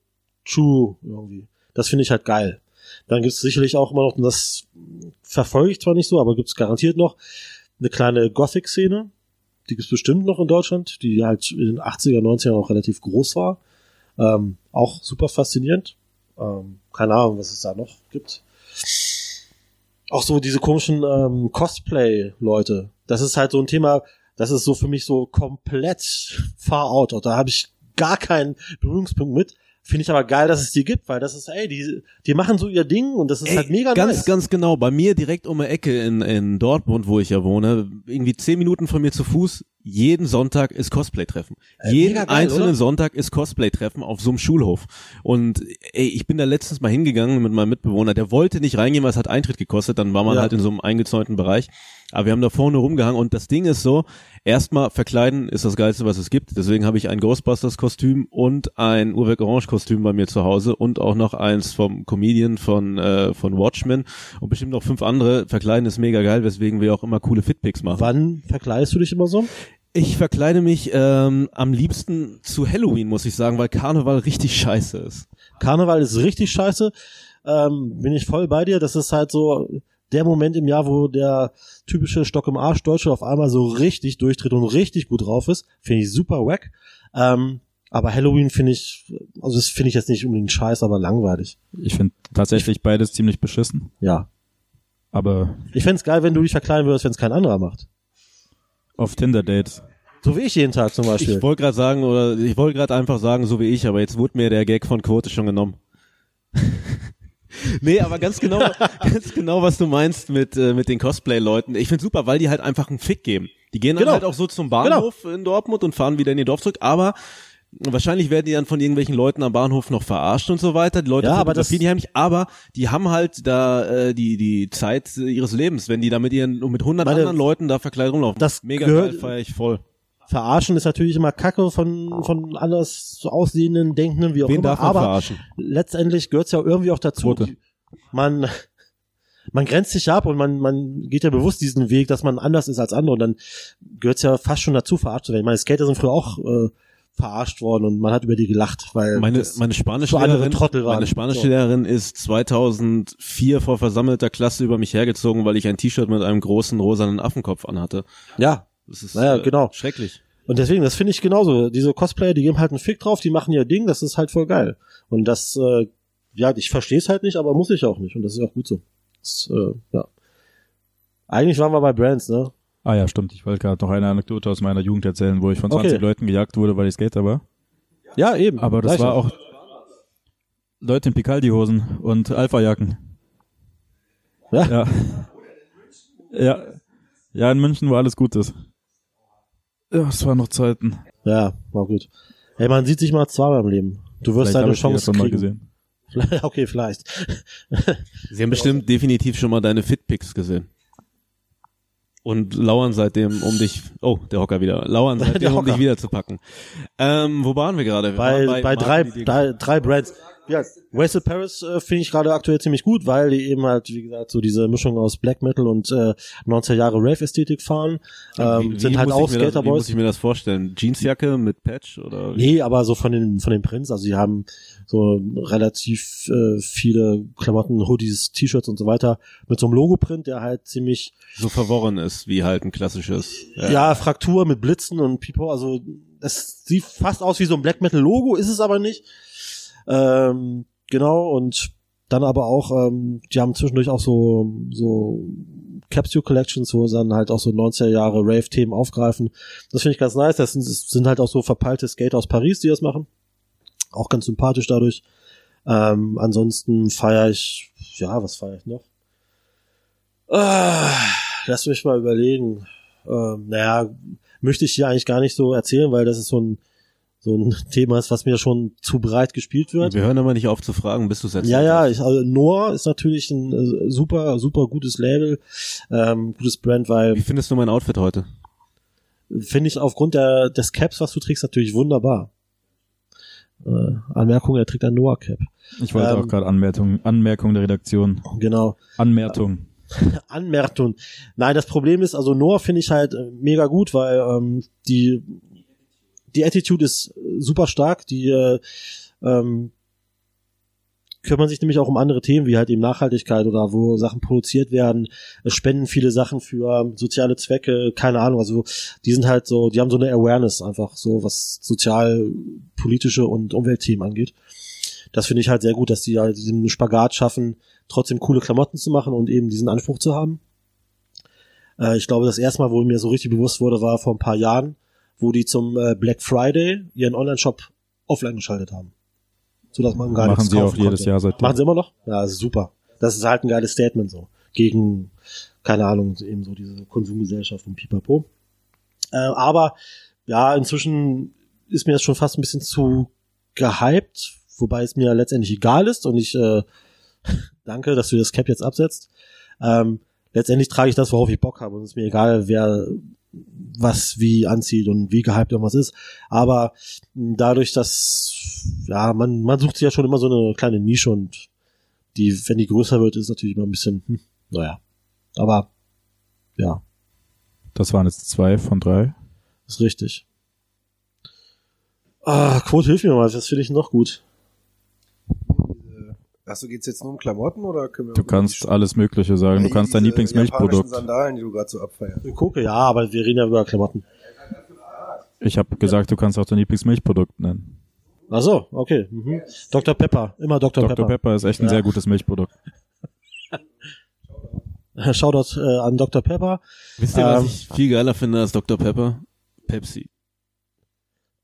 true irgendwie. Das finde ich halt geil. Dann gibt's sicherlich auch immer noch, und das verfolge ich zwar nicht so, aber gibt's garantiert noch eine kleine Gothic-Szene. Die gibt's bestimmt noch in Deutschland, die halt in den 80er, 90er auch relativ groß war. Ähm, auch super faszinierend. Ähm, keine Ahnung, was es da noch gibt. Auch so diese komischen ähm, Cosplay-Leute. Das ist halt so ein Thema, das ist so für mich so komplett far out. Da habe ich gar keinen Berührungspunkt mit. Finde ich aber geil, dass es die gibt, weil das ist, ey, die, die machen so ihr Ding und das ist halt mega ganz, nice. ganz genau. Bei mir direkt um die Ecke in, in Dortmund, wo ich ja wohne, irgendwie zehn Minuten von mir zu Fuß, jeden Sonntag ist Cosplay-Treffen. jeden mega geil, einzelnen oder? Sonntag ist Cosplay-Treffen auf so einem Schulhof. Und ey, ich bin da letztens mal hingegangen mit meinem Mitbewohner, der wollte nicht reingehen, weil es hat Eintritt gekostet, dann war man Ja. halt in so einem eingezäunten Bereich. Aber wir haben da vorne rumgehangen und das Ding ist so, erstmal verkleiden ist das Geilste, was es gibt. Deswegen habe ich ein Ghostbusters-Kostüm und ein Uhrwerk Orange-Kostüm bei mir zu Hause und auch noch eins vom Comedian von, äh, von Watchmen und bestimmt noch fünf andere. Verkleiden ist mega geil, weswegen wir auch immer coole Fitpics machen. Wann verkleidest du dich immer so? Ich verkleide mich ähm, am liebsten zu Halloween, muss ich sagen, weil Karneval richtig scheiße ist. Karneval ist richtig scheiße. Ähm, bin ich voll bei dir. Das ist halt so der Moment im Jahr, wo der typische Stock im Arsch Deutsche auf einmal so richtig durchtritt und richtig gut drauf ist. Finde ich super wack. Ähm, aber Halloween finde ich, also das finde ich jetzt nicht unbedingt scheiße, aber langweilig. Ich finde tatsächlich beides ziemlich beschissen. Ja. Aber Ich fänd's geil, wenn du dich verkleiden würdest, wenn es kein anderer macht. Auf Tinder-Dates. So wie ich jeden Tag zum Beispiel. Ich wollte gerade sagen, oder ich wollte gerade einfach sagen, so wie ich, aber jetzt wurde mir der Gag von Quote schon genommen. [laughs] nee, aber ganz genau, ganz genau, was du meinst mit, äh, mit den Cosplay-Leuten. Ich find's super, weil die halt einfach einen Fick geben. Die gehen dann Genau. halt auch so zum Bahnhof in Dortmund und fahren wieder in ihr Dorf zurück, aber wahrscheinlich werden die dann von irgendwelchen Leuten am Bahnhof noch verarscht und so weiter. Die Leute Ja, aber das- die heimlich, aber die haben halt da äh, die die Zeit äh, ihres Lebens, wenn die da mit ihren mit 100 Meine- anderen Leuten da verkleidet rumlaufen. Das mega gehört- geil, feier ich voll. Verarschen ist natürlich immer Kacke von, von anders aussehenden, denkenden, wie auch Wen immer. darf man aber verarschen? letztendlich gehört's ja irgendwie auch dazu. Quote. Man, [laughs] man grenzt sich ab und man, man geht ja bewusst diesen Weg, dass man anders ist als andere und dann gehört's ja fast schon dazu, verarscht zu werden. Meine Skater sind früher auch äh, verarscht worden und man hat über die gelacht, weil Meine, meine so andere Spanischlehrerin, Trottel waren. meine Spanischlehrerin ist 2004 vor versammelter Klasse über mich hergezogen, weil ich ein T-Shirt mit einem großen rosanen Affenkopf anhatte. ja, Das ist Naja, äh, genau. schrecklich. Und deswegen, das finde ich genauso. Diese Cosplayer, die geben halt einen Fick drauf, die machen ihr Ding, das ist halt voll geil. Und das, äh, ja, ich verstehe es halt nicht, aber muss ich auch nicht. Und das ist auch gut so. Das, äh, ja. Eigentlich waren wir bei Brands, ne? Ah ja, stimmt. Ich wollte gerade noch eine Anekdote aus meiner Jugend erzählen, wo ich von 20 Okay. Leuten gejagt wurde, weil ich Skater war. Ja, eben. Aber das Gleich war auch Leute in Picaldi-Hosen und Alpha-Jacken. Ja. Ja. Ja. Ja, in München, wo alles gut ist. Ja, es waren noch Zeiten. Ja, war gut. Ey, man sieht sich mal zweimal im Leben. Du wirst Vielleicht deine Chance schon mal kriegen. gesehen. [laughs] okay, vielleicht. Sie haben bestimmt definitiv schon mal deine Fitpics gesehen. Und lauern seitdem, um dich, oh, der Hocker wieder, lauern [laughs] seitdem, um dich wieder zu packen. Ähm, wo waren wir gerade? Bei, waren bei, drei, drei, drei Brands. Ja, Wasted Paris äh, finde ich gerade aktuell ziemlich gut, weil die eben halt, wie gesagt, so diese Mischung aus Black Metal und äh, 90er Jahre Rave-Ästhetik fahren. Ähm, Wie- sind wie halt muss auch das- Wie Skaterboys. muss ich mir das vorstellen? Jeansjacke mit Patch oder? wie? Nee, aber so von den von den Prints, also sie haben so relativ äh, viele Klamotten, Hoodies, T-Shirts und so weiter mit so einem Logo-Print, der halt ziemlich so verworren ist, wie halt ein klassisches. ja, Fraktur mit Blitzen und Pipo, also es sieht fast aus wie so ein Black Metal Logo, ist es aber nicht. Ähm, genau und dann aber auch, ähm, die haben zwischendurch auch so so Capsule Collections, wo sie dann halt auch so 90er Jahre Rave-Themen aufgreifen. Das finde ich ganz nice. Das sind, das sind halt auch so verpeilte Skater aus Paris, die das machen. Auch ganz sympathisch dadurch. Ähm, ansonsten feiere ich, ja, was feiere ich noch? Ah, lass mich mal überlegen. Ähm, naja, möchte ich hier eigentlich gar nicht so erzählen, weil das ist so ein so ein [laughs] Thema ist, was mir schon zu breit gespielt wird. Wir hören aber nicht auf zu fragen, bis du es Ja, ja, ich, also Noah ist natürlich ein äh, super, super gutes Label, ähm, gutes Brand, weil Wie findest du mein Outfit heute? finde ich aufgrund der, des Caps, was du trägst, natürlich wunderbar. Äh, Anmerkung, er trägt ein Noah Cap. Ich wollte Ähm, auch gerade Anmerkung, Anmerkung der Redaktion. Genau. Anmerkung. [laughs] Anmerkung. Nein, das Problem ist, also Noah finde ich halt äh, mega gut, weil ähm, die die Attitude ist äh, super stark, die äh, ähm, kümmern sich nämlich auch um andere Themen, wie halt eben Nachhaltigkeit oder wo Sachen produziert werden, spenden viele Sachen für ähm, soziale Zwecke, keine Ahnung, also die sind halt so, die haben so eine Awareness einfach so, was sozial, politische und Umweltthemen angeht. Das finde ich halt sehr gut, dass die halt diesen Spagat schaffen, trotzdem coole Klamotten zu machen und eben diesen Anspruch zu haben. Äh, ich glaube, das erste Mal, wo mir so richtig bewusst wurde, war vor ein paar Jahren, wo die zum äh, Black Friday ihren Online-Shop offline geschaltet haben. So dass man gar Machen nichts sie auch kaufen jedes konnte. Jahr seitdem. Machen sie immer noch? Ja, super. Das ist halt ein geiles Statement so. Gegen, keine Ahnung, eben so diese Konsumgesellschaft und Pipapo. Äh, aber ja, inzwischen ist mir das schon fast ein bisschen zu gehypt, wobei es mir letztendlich egal ist und ich äh, [laughs] danke, dass du das Cap jetzt absetzt. Ähm, letztendlich trage ich das, worauf ich Bock habe und es ist mir egal, wer was wie anzieht und wie gehypt irgendwas ist. Aber mh, dadurch, dass ja man man sucht sich ja schon immer so eine kleine Nische und die, wenn die größer wird, ist natürlich immer ein bisschen, hm, naja. Aber ja, Das waren jetzt zwei von drei. ist richtig. Ah, Quote, hilf mir mal, was finde ich noch gut? Achso, geht's jetzt nur um Klamotten oder können wir Du kannst alles Mögliche sagen. Du kannst dein Lieblingsmilchprodukt. Sandalen, die du gerade so abfeierst. Ich gucke, ja, aber wir reden ja über Klamotten. Ich habe gesagt, du kannst auch dein Lieblingsmilchprodukt nennen. Ach so, okay. Mhm. Dr. Pepper, immer Dr. Dr. Pepper. Pepper ist echt ein Ja. sehr gutes Milchprodukt. [laughs] Shoutout äh, an Dr. Pepper. Wisst ihr, was Ähm, ich viel geiler finde als Dr. Pepper? Pepsi.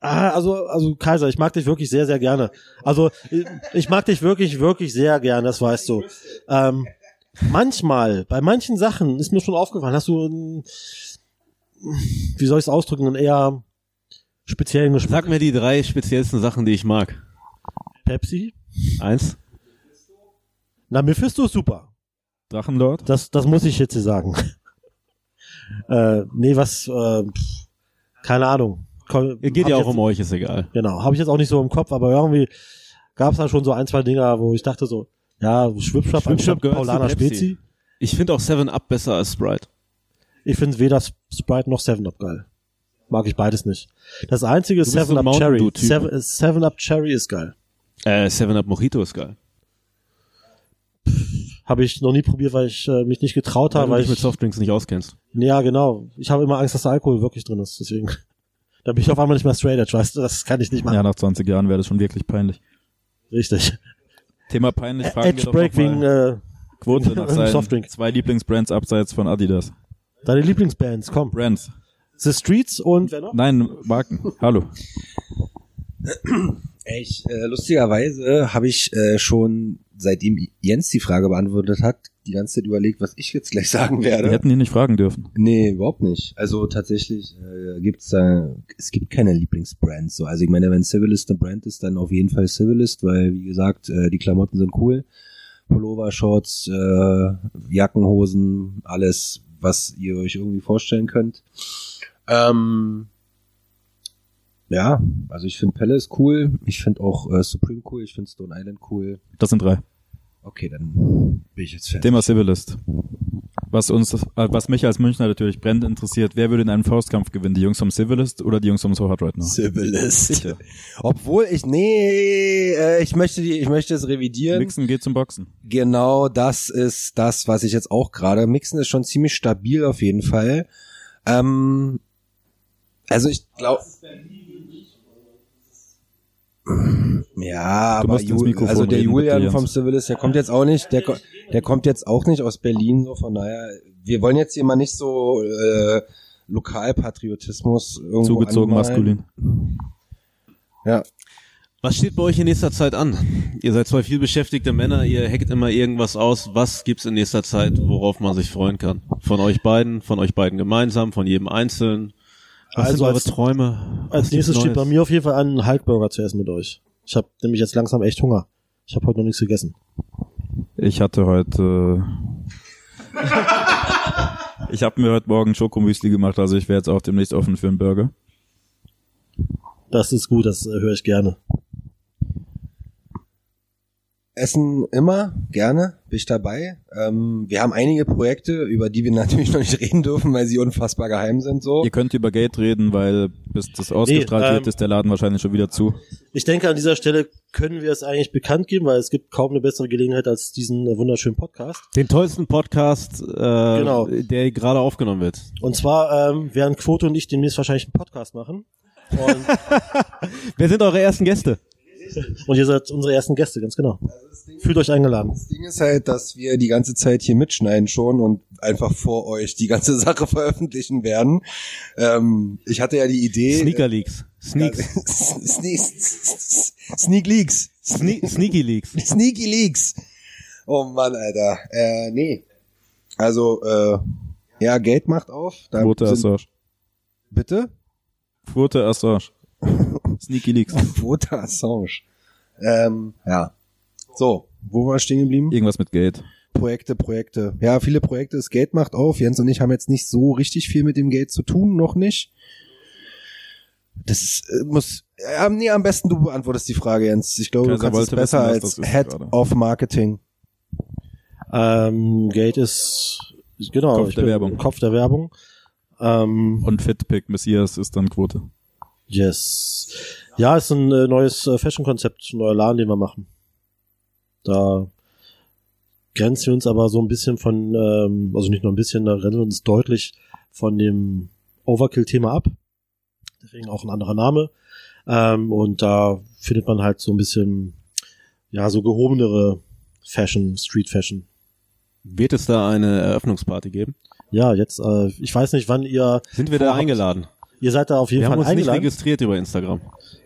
Ah, also, also Kaiser, ich mag dich wirklich sehr, sehr gerne. Also ich- mag dich wirklich, wirklich sehr gerne, das weißt du. Ähm, manchmal, bei manchen Sachen ist mir schon aufgefallen, hast du, einen, wie soll ich es ausdrücken, einen eher speziellen Geschmack. Sag mir die drei speziellsten Sachen, die ich mag. Pepsi? Eins. Na, Mephisto ist super. Drachenlord? Das, das muss ich jetzt hier sagen. [laughs] äh, nee, was, äh, keine Ahnung. Geht ja auch jetzt, um euch, ist egal. Genau, habe ich jetzt auch nicht so im Kopf, aber irgendwie gab es da schon so ein, zwei Dinger, wo ich dachte so, ja, Schwipschwapp, Schwipschwapp gehört zu Pepsi. Spezi. Ich finde auch Seven Up besser als Sprite. Ich finde weder Sprite noch Seven Up geil. Mag ich beides nicht. Das einzige ist Du bist so Cherry. Dew-Typ. Seven, Seven Up Cherry ist geil. Äh, Seven Up Mojito ist geil. Habe ich noch nie probiert, weil ich äh, mich nicht getraut Weil habe, du weil dich mit Softdrinks nicht auskennst. Ja, genau. Ich habe immer Angst, dass da Alkohol wirklich drin ist, deswegen. Da bin ich auf einmal nicht mehr straight edge, weißt du, das kann ich nicht machen. Ja, nach 20 Jahren wäre das schon wirklich peinlich. Richtig. Thema peinlich, fragen wir Edge doch Break wegen äh, Quote [laughs] nach seinen Softdrink. zwei Lieblingsbrands abseits von Adidas. deine Lieblingsbands, komm. Brands. The Streets und wer noch? Nein, Marken. Hallo. Ich, äh, lustigerweise habe ich äh, schon seitdem Jens die Frage beantwortet hat, die ganze Zeit überlegt, was ich jetzt gleich [laughs] sagen Wir werde. hätten ihn nicht fragen dürfen. Nee, überhaupt nicht. Also tatsächlich äh, gibt's da, es gibt keine Lieblingsbrands. So. Also ich meine, wenn Civilist eine Brand ist, dann auf jeden Fall Civilist, weil wie gesagt, äh, die Klamotten sind cool. Pullover, Shorts, äh, Jacken, Hosen, alles, was ihr euch irgendwie vorstellen könnt. Ähm, ja, also ich finde Palace cool, ich finde auch äh, Supreme cool, ich finde Stone Island cool. Das sind drei. Okay, dann bin ich jetzt fertig. Thema Civilist. Was uns, äh, was mich als Münchner natürlich brennend interessiert, wer würde in einem Faustkampf gewinnen? Die Jungs vom Civilist oder die Jungs vom So Hard Right Now? Civilist. Sicher. [laughs] Obwohl ich, nee, äh, ich möchte die, ich möchte es revidieren. Mixen geht zum Boxen. Genau das ist das, was ich jetzt auch gerade. Mixen ist schon ziemlich stabil auf jeden Fall. Ähm, also ich glaube. [laughs] Ja, Du aber musst ins Ju Mikrofon also der reden, bitte, Julian Jens. vom Civilist, der kommt jetzt auch nicht, der, der kommt jetzt auch nicht aus Berlin, so von daher, wir wollen jetzt hier mal nicht so äh, Lokalpatriotismus irgendwo Zugezogen anmalen. maskulin. Ja, Was steht bei euch in nächster Zeit an? Ihr seid zwei viel beschäftigte Männer, ihr hackt immer irgendwas aus. Was gibt's in nächster Zeit, worauf man sich freuen kann? Von euch beiden, von euch beiden gemeinsam, von jedem einzeln. Was Also sind eure als- Träume? Als nächstes steht bei mir auf jeden Fall an, einen Hulkburger zu essen mit euch. Ich habe nämlich jetzt langsam echt Hunger. Ich habe heute noch nichts gegessen. Ich hatte heute. [laughs] ich habe mir heute Morgen Schokomüsli gemacht, also ich wäre jetzt auch demnächst offen für einen Burger. Das ist gut, das äh, höre ich gerne. Essen immer, gerne, bin ich dabei. Ähm, wir haben einige Projekte, über die wir [laughs] natürlich noch nicht reden dürfen, weil sie unfassbar geheim sind so. Ihr könnt über Gate reden, weil bis das ausgestrahlt ähm, wird, ist der Laden wahrscheinlich schon wieder zu. Ich denke, an dieser Stelle können wir es eigentlich bekannt geben, weil es gibt kaum eine bessere Gelegenheit als diesen äh, wunderschönen Podcast. Den tollsten Podcast, äh, Genau. der gerade aufgenommen wird. Und zwar ähm, werden Quote und ich demnächst wahrscheinlich einen Podcast machen. Und, [laughs] Wer sind eure ersten Gäste? Und ihr seid unsere ersten Gäste, ganz genau. Fühlt euch eingeladen. Das Ding ist halt, dass wir die ganze Zeit hier mitschneiden schon und einfach vor euch die ganze [laughs] Sache veröffentlichen werden. Ähm, ich hatte ja die Idee. Sneaker Leaks. Sneaks. [laughs] Sneak, Sneak Leaks. Sne Sneaky Leaks. Sneaky Leaks. Oh Mann, Alter. Äh, nee. Also, äh, ja, Geld macht auf. Da Quote Assange. Bitte? Quote Assange. Sneaky Leaks. Quote [laughs] Assange. Ähm, ja. So, wo war ich stehen geblieben? Irgendwas mit Gate. Projekte, Projekte. Ja, viele Projekte. Das Geld macht auf. Jens und ich haben jetzt nicht so richtig viel mit dem Geld zu tun, noch nicht. Das ist, äh, muss, ja, nee, am besten du beantwortest die Frage, Jens. Ich glaube, du Kaiser kannst es besser als Head gerade. of Marketing. Ähm, Gate ist genau Kopf der Werbung. Kopf der Werbung. Ähm, Und Fitpick Messias ist dann Quote. Yes. Ja, ist ein äh, neues äh, Fashion-Konzept, ein neuer Laden, den wir machen. Da grenzen wir uns aber so ein bisschen von, ähm, also nicht nur ein bisschen, da grenzen wir uns deutlich von dem Overkill-Thema ab. Deswegen auch ein anderer Name. Ähm, und da findet man halt so ein bisschen, ja, so gehobenere Fashion, Street Fashion. Wird es da eine Eröffnungsparty geben? Ja, jetzt, äh, ich weiß nicht, wann ihr, Sind wir da eingeladen? Ihr seid da auf jeden Wir haben Fall uns nicht eingeladen. registriert über Instagram.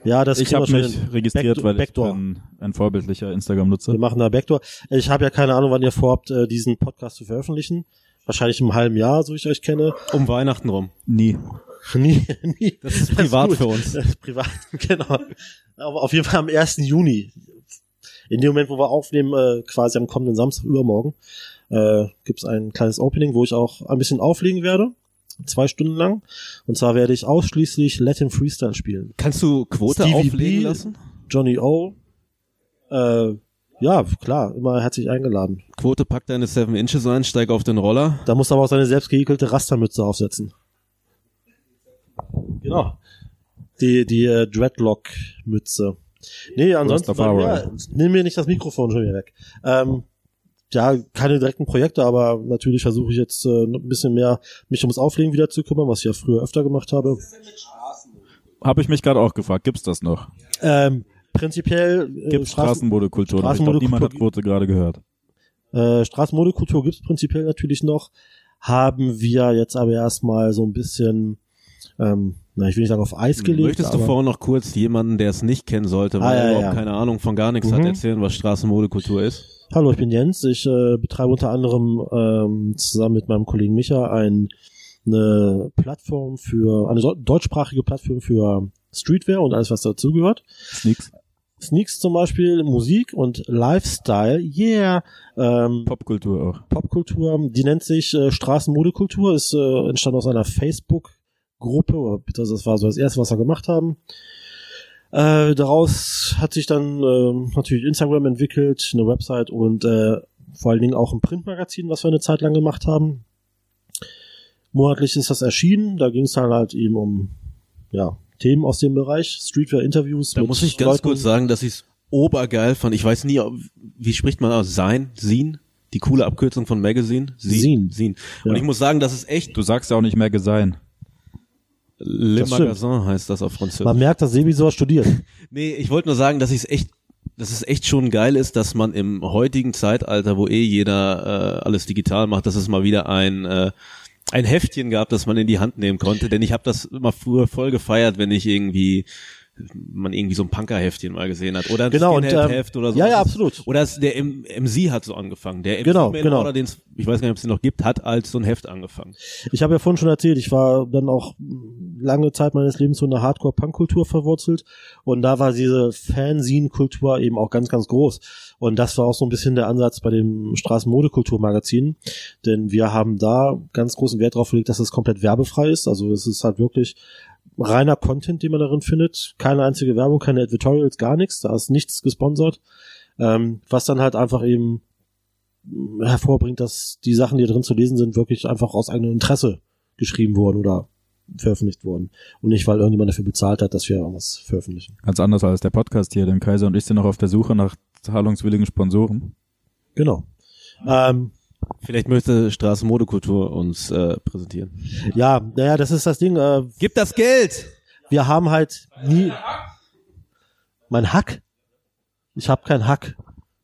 Ja, das ich habe mich registriert, weil Backdoor. ich bin ein vorbildlicher Instagram-Nutzer. Wir machen da Backdoor. Ich habe ja keine Ahnung, wann ihr vorhabt, äh, diesen Podcast zu veröffentlichen. Wahrscheinlich im halben Jahr, so ich euch kenne. Um Weihnachten rum. Nie. [laughs] nie, nie. Das ist privat gut. für uns. Das ist privat, [laughs] genau. Aber auf jeden Fall am 1. Juni. In dem Moment, wo wir aufnehmen, äh, quasi am kommenden Samstag übermorgen, äh, gibt es ein kleines Opening, wo ich auch ein bisschen auflegen werde. Zwei Stunden lang. Und zwar werde ich ausschließlich Latin Freestyle spielen. Kannst du Quote Stevie auflegen B. lassen? Johnny O. Äh, ja, klar, immer herzlich eingeladen. Quote packt deine Seven Inches ein, steig auf den Roller. Da muss aber auch seine selbst gehäkelte Rastermütze aufsetzen. Genau. Die, die äh, Dreadlock-Mütze. Nee, ansonsten ja, nimm mir nicht das Mikrofon schon wieder weg. Ähm, ja, keine direkten Projekte, aber natürlich versuche ich jetzt äh, ein bisschen mehr mich ums Auflegen wieder zu kümmern, was ich ja früher öfter gemacht habe. Habe ich mich gerade auch gefragt, gibt's das noch? Ähm, prinzipiell äh, Straßen, Straßenmodekultur glaube, niemand hat Quote gerade gehört. Äh, Straßenmodekultur gibt's prinzipiell natürlich noch. Haben wir jetzt aber erstmal so ein bisschen ähm, na, ich will nicht sagen auf Eis gelegt. Möchtest du vorher noch kurz jemanden, der es nicht kennen sollte, weil Ah, er ja, überhaupt ja. keine Ahnung von gar nichts hat, Mhm. erzählen, was Straßenmodekultur ist? Hallo, ich bin Jens. Ich äh, betreibe unter anderem ähm, zusammen mit meinem Kollegen Micha ein, eine Plattform für, eine so- deutschsprachige Plattform für Streetwear und alles, was dazugehört. Sneaks. Sneaks zum Beispiel, Musik und Lifestyle, yeah. Ähm, Popkultur auch. Popkultur, die nennt sich äh, Straßenmodekultur, ist äh, entstanden aus einer Facebook-Gruppe, oder bitte, das war so das erste, was wir gemacht haben. Äh, daraus hat sich dann äh, natürlich Instagram entwickelt, eine Website und äh, vor allen Dingen auch ein Printmagazin, was wir eine Zeit lang gemacht haben. Monatlich ist das erschienen, da ging es dann halt eben um ja, Themen aus dem Bereich, Streetwear-Interviews. Da mit muss ich ganz Leuten. kurz sagen, dass ich es obergeil fand. Ich weiß nie, wie spricht man aus? Sein? Sin? Die coole Abkürzung von Magazine? Sin. Sin. Und Ja. ich muss sagen, das ist echt Du sagst ja auch nicht mehr Gesein. Le Das. Magasin heißt das auf Französisch. Man merkt, dass Sebi sowas studiert. [laughs] Nee, ich wollte nur sagen, dass ich es echt, dass es echt schon geil ist, dass man im heutigen Zeitalter, wo eh jeder äh, alles digital macht, dass es mal wieder ein äh, ein Heftchen gab, das man in die Hand nehmen konnte. Denn ich habe das immer früher voll gefeiert, wenn ich irgendwie man irgendwie so ein Punker-Heftchen mal gesehen hat oder ein Genau, und, ähm, Skinhead-Heft oder so. ja, ja, absolut. Oder es, der M MC hat so angefangen. Der MC Genau, Man genau. Order, den's, ich weiß gar nicht, ob es den noch gibt, hat als so ein Heft angefangen. Ich habe ja vorhin schon erzählt, ich war dann auch lange Zeit meines Lebens so in der Hardcore-Punk-Kultur verwurzelt und da war diese Fanzine-Kultur eben auch ganz, ganz groß. Und das war auch so ein bisschen der Ansatz bei dem Straßenmodekultur-Magazin, denn wir haben da ganz großen Wert drauf gelegt, dass es komplett werbefrei ist. Also es ist halt wirklich reiner Content, den man darin findet. Keine einzige Werbung, keine Editorials, gar nichts. Da ist nichts gesponsert. Ähm, was dann halt einfach eben hervorbringt, dass die Sachen, die da drin zu lesen sind, wirklich einfach aus eigenem Interesse geschrieben wurden oder veröffentlicht wurden. Und nicht, weil irgendjemand dafür bezahlt hat, dass wir irgendwas veröffentlichen. Ganz anders als der Podcast hier, denn Kaiser und ich sind noch auf der Suche nach zahlungswilligen Sponsoren. Genau. Ähm, Vielleicht möchte Straßenmodekultur uns äh, präsentieren. ja, naja, das ist das Ding. Äh, Gib das Geld! wir haben halt nie. Mein Hack? Ich habe keinen Hack.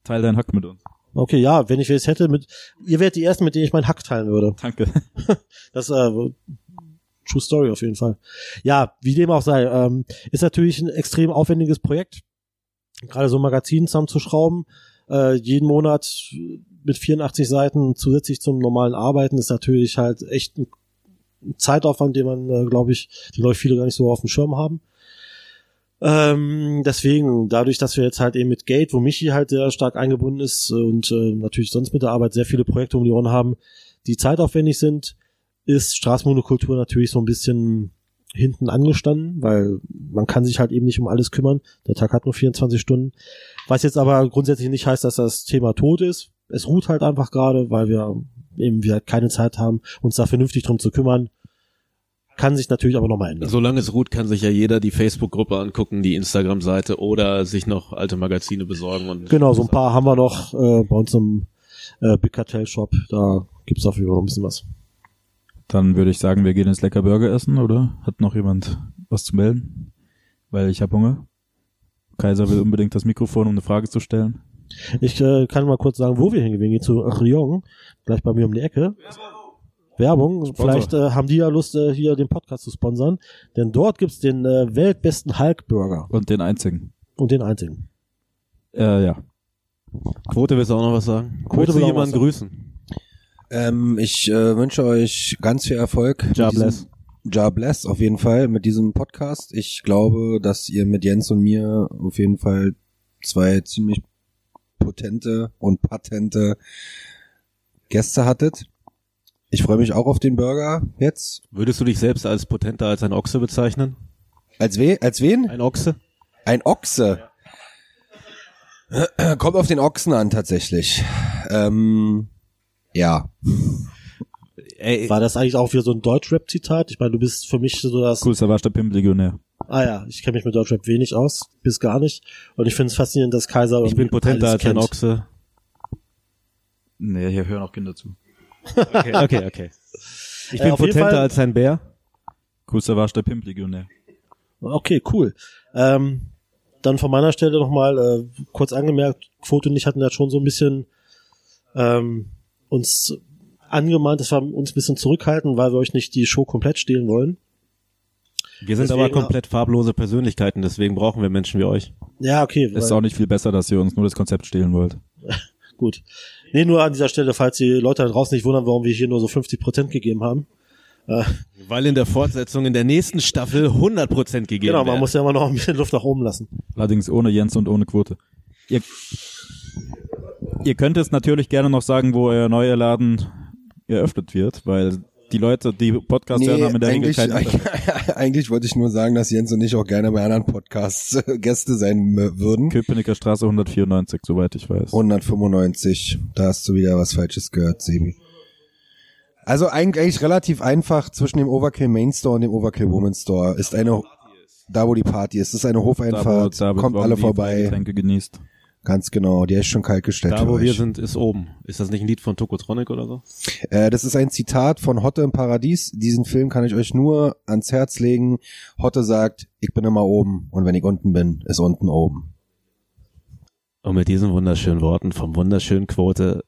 Teil deinen Hack mit uns. Okay, ja, wenn ich es hätte, mit ihr wärt die ersten, mit denen ich meinen Hack teilen würde. Danke. [laughs] Das äh, True Story auf jeden Fall. Ja, wie dem auch sei, ähm, ist natürlich ein extrem aufwendiges Projekt. Gerade so ein Magazin zusammenzuschrauben, äh, jeden Monat mit 84 Seiten zusätzlich zum normalen Arbeiten ist natürlich halt echt ein Zeitaufwand, den man, äh, glaube ich, die ich viele gar nicht so auf dem Schirm haben. Ähm, deswegen, dadurch, dass wir jetzt halt eben mit Gate, wo Michi halt sehr stark eingebunden ist und äh, natürlich sonst mit der Arbeit sehr viele Projekte um die Ohren haben, die zeitaufwendig sind, ist Straßenmonokultur natürlich so ein bisschen hinten angestanden, weil man kann sich halt eben nicht um alles kümmern. Der Tag hat nur 24 Stunden. Was jetzt aber grundsätzlich nicht heißt, dass das Thema tot ist. Es ruht halt einfach gerade, weil wir eben wieder keine Zeit haben, uns da vernünftig drum zu kümmern. Kann sich natürlich aber nochmal ändern. Solange es ruht, kann sich ja jeder die Facebook-Gruppe angucken, die Instagram-Seite oder sich noch alte Magazine besorgen. Und Genau, so ein paar haben wir noch äh, bei uns im äh, Big Cartel Shop. Da gibt's auf jeden Fall noch ein bisschen was. Dann würde ich sagen, wir gehen jetzt lecker Burger essen, oder? Hat noch jemand was zu melden? Weil ich habe Hunger. Kaiser will unbedingt das Mikrofon, um eine Frage zu stellen. Ich äh, kann mal kurz sagen, wo wir hingehen. Wir gehen zu Rion, gleich bei mir um die Ecke. Werbung. Vielleicht äh, haben die ja Lust, äh, hier den Podcast zu sponsern. Denn dort gibt's den äh, weltbesten Hulk-Burger. Und den einzigen. Und den einzigen. Äh, ja. Quote willst du auch noch was sagen? Quote Willst du will jemanden grüßen? Ähm, ich äh, wünsche euch ganz viel Erfolg. Ja, bless. Ja, bless, auf jeden Fall mit diesem Podcast. Ich glaube, dass ihr mit Jens und mir auf jeden Fall zwei ziemlich potente und patente Gäste hattet. Ich freue mich auch auf den Burger jetzt. Würdest du dich selbst als potenter als ein Ochse bezeichnen? Als, we als wen? Ein Ochse? Ein Ochse. [clears throat] Kommt auf den Ochsen an tatsächlich. Ähm, ja. Ey, War das eigentlich auch wieder so ein Deutschrap-Zitat? Ich meine, du bist für mich so das... Cool, da war der Pimp-Legionär. Ah ja, ich kenne mich mit Deutschrap wenig aus, bis gar nicht. Und ich finde es faszinierend, dass Kaiser... ich bin potenter als ein. Ochse. Nee, hier hören auch Kinder zu. Okay, [laughs] okay, okay. Ich Äh, bin jeden potenter als ein Bär. Cool, da war der Pimp-Legionär. Okay, cool. Ähm, dann von meiner Stelle nochmal äh, kurz angemerkt, Quote und ich hatten ja schon so ein bisschen ähm, uns angemahnt, dass wir uns ein bisschen zurückhalten, weil wir euch nicht die Show komplett stehlen wollen. Wir sind Deswegen- aber komplett farblose Persönlichkeiten, deswegen brauchen wir Menschen wie euch. Ja, okay. Es ist auch nicht viel besser, dass ihr uns nur das Konzept stehlen wollt. [laughs] Gut. Nee, nur an dieser Stelle, falls die Leute da draußen nicht wundern, warum wir hier nur so 50 Prozent gegeben haben. Weil in der Fortsetzung in der nächsten Staffel 100% gegeben genau, man werden. muss ja immer noch ein bisschen Luft nach oben lassen. Allerdings ohne Jens und ohne Quote. Ihr, ihr könnt es natürlich gerne noch sagen, wo euer neuer Laden eröffnet wird, weil die Leute, die Podcast hören, haben in der Regel eigentlich, kein eigentlich, [laughs] eigentlich wollte ich nur sagen, dass Jens und ich auch gerne bei anderen Podcasts äh, Gäste sein äh, würden. Köpenicker Straße 194, soweit ich weiß. 195, da hast du wieder was Falsches gehört, Sebi. Also eigentlich relativ einfach zwischen dem Overkill Main Store und dem Overkill Woman Store ist eine, da wo die Party ist, ist eine Da, wo Hofeinfahrt, David kommt alle vorbei, Getränke genießt. Ganz genau, der ist schon kalt gestellt Da, wo wir euch. sind, ist oben. Ist das nicht ein Lied von Tokotronic oder so? Äh, das ist ein Zitat von Hotte im Paradies. Diesen Film kann ich euch nur ans Herz legen. Hotte sagt, ich bin immer oben und wenn ich unten bin, ist unten oben. Und mit diesen wunderschönen Worten vom wunderschönen Quote.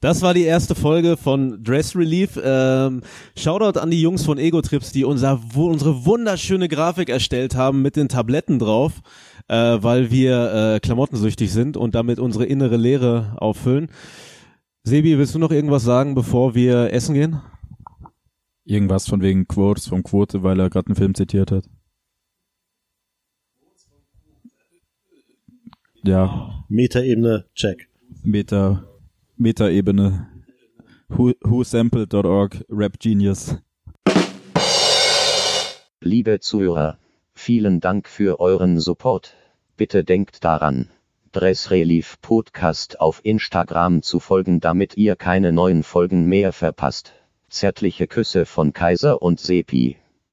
Das war die erste Folge von Dress Relief. Ähm, Shoutout an die Jungs von Ego Trips, die unser, wo unsere wunderschöne Grafik erstellt haben mit den Tabletten drauf, äh, weil wir äh, klamottensüchtig sind und damit unsere innere Leere auffüllen. Sebi, willst du noch irgendwas sagen, bevor wir essen gehen? Irgendwas von wegen Quotes vom Quote, weil er gerade einen Film zitiert hat. Ja, Metaebene, check. Meta, Meta-Ebene. Who, whosampled.org, Rap Genius. Liebe Zuhörer, vielen Dank für euren Support. Bitte denkt daran, Dress Relief Podcast auf Instagram zu folgen, damit ihr keine neuen Folgen mehr verpasst. Zärtliche Küsse von Kaiser und Sepi.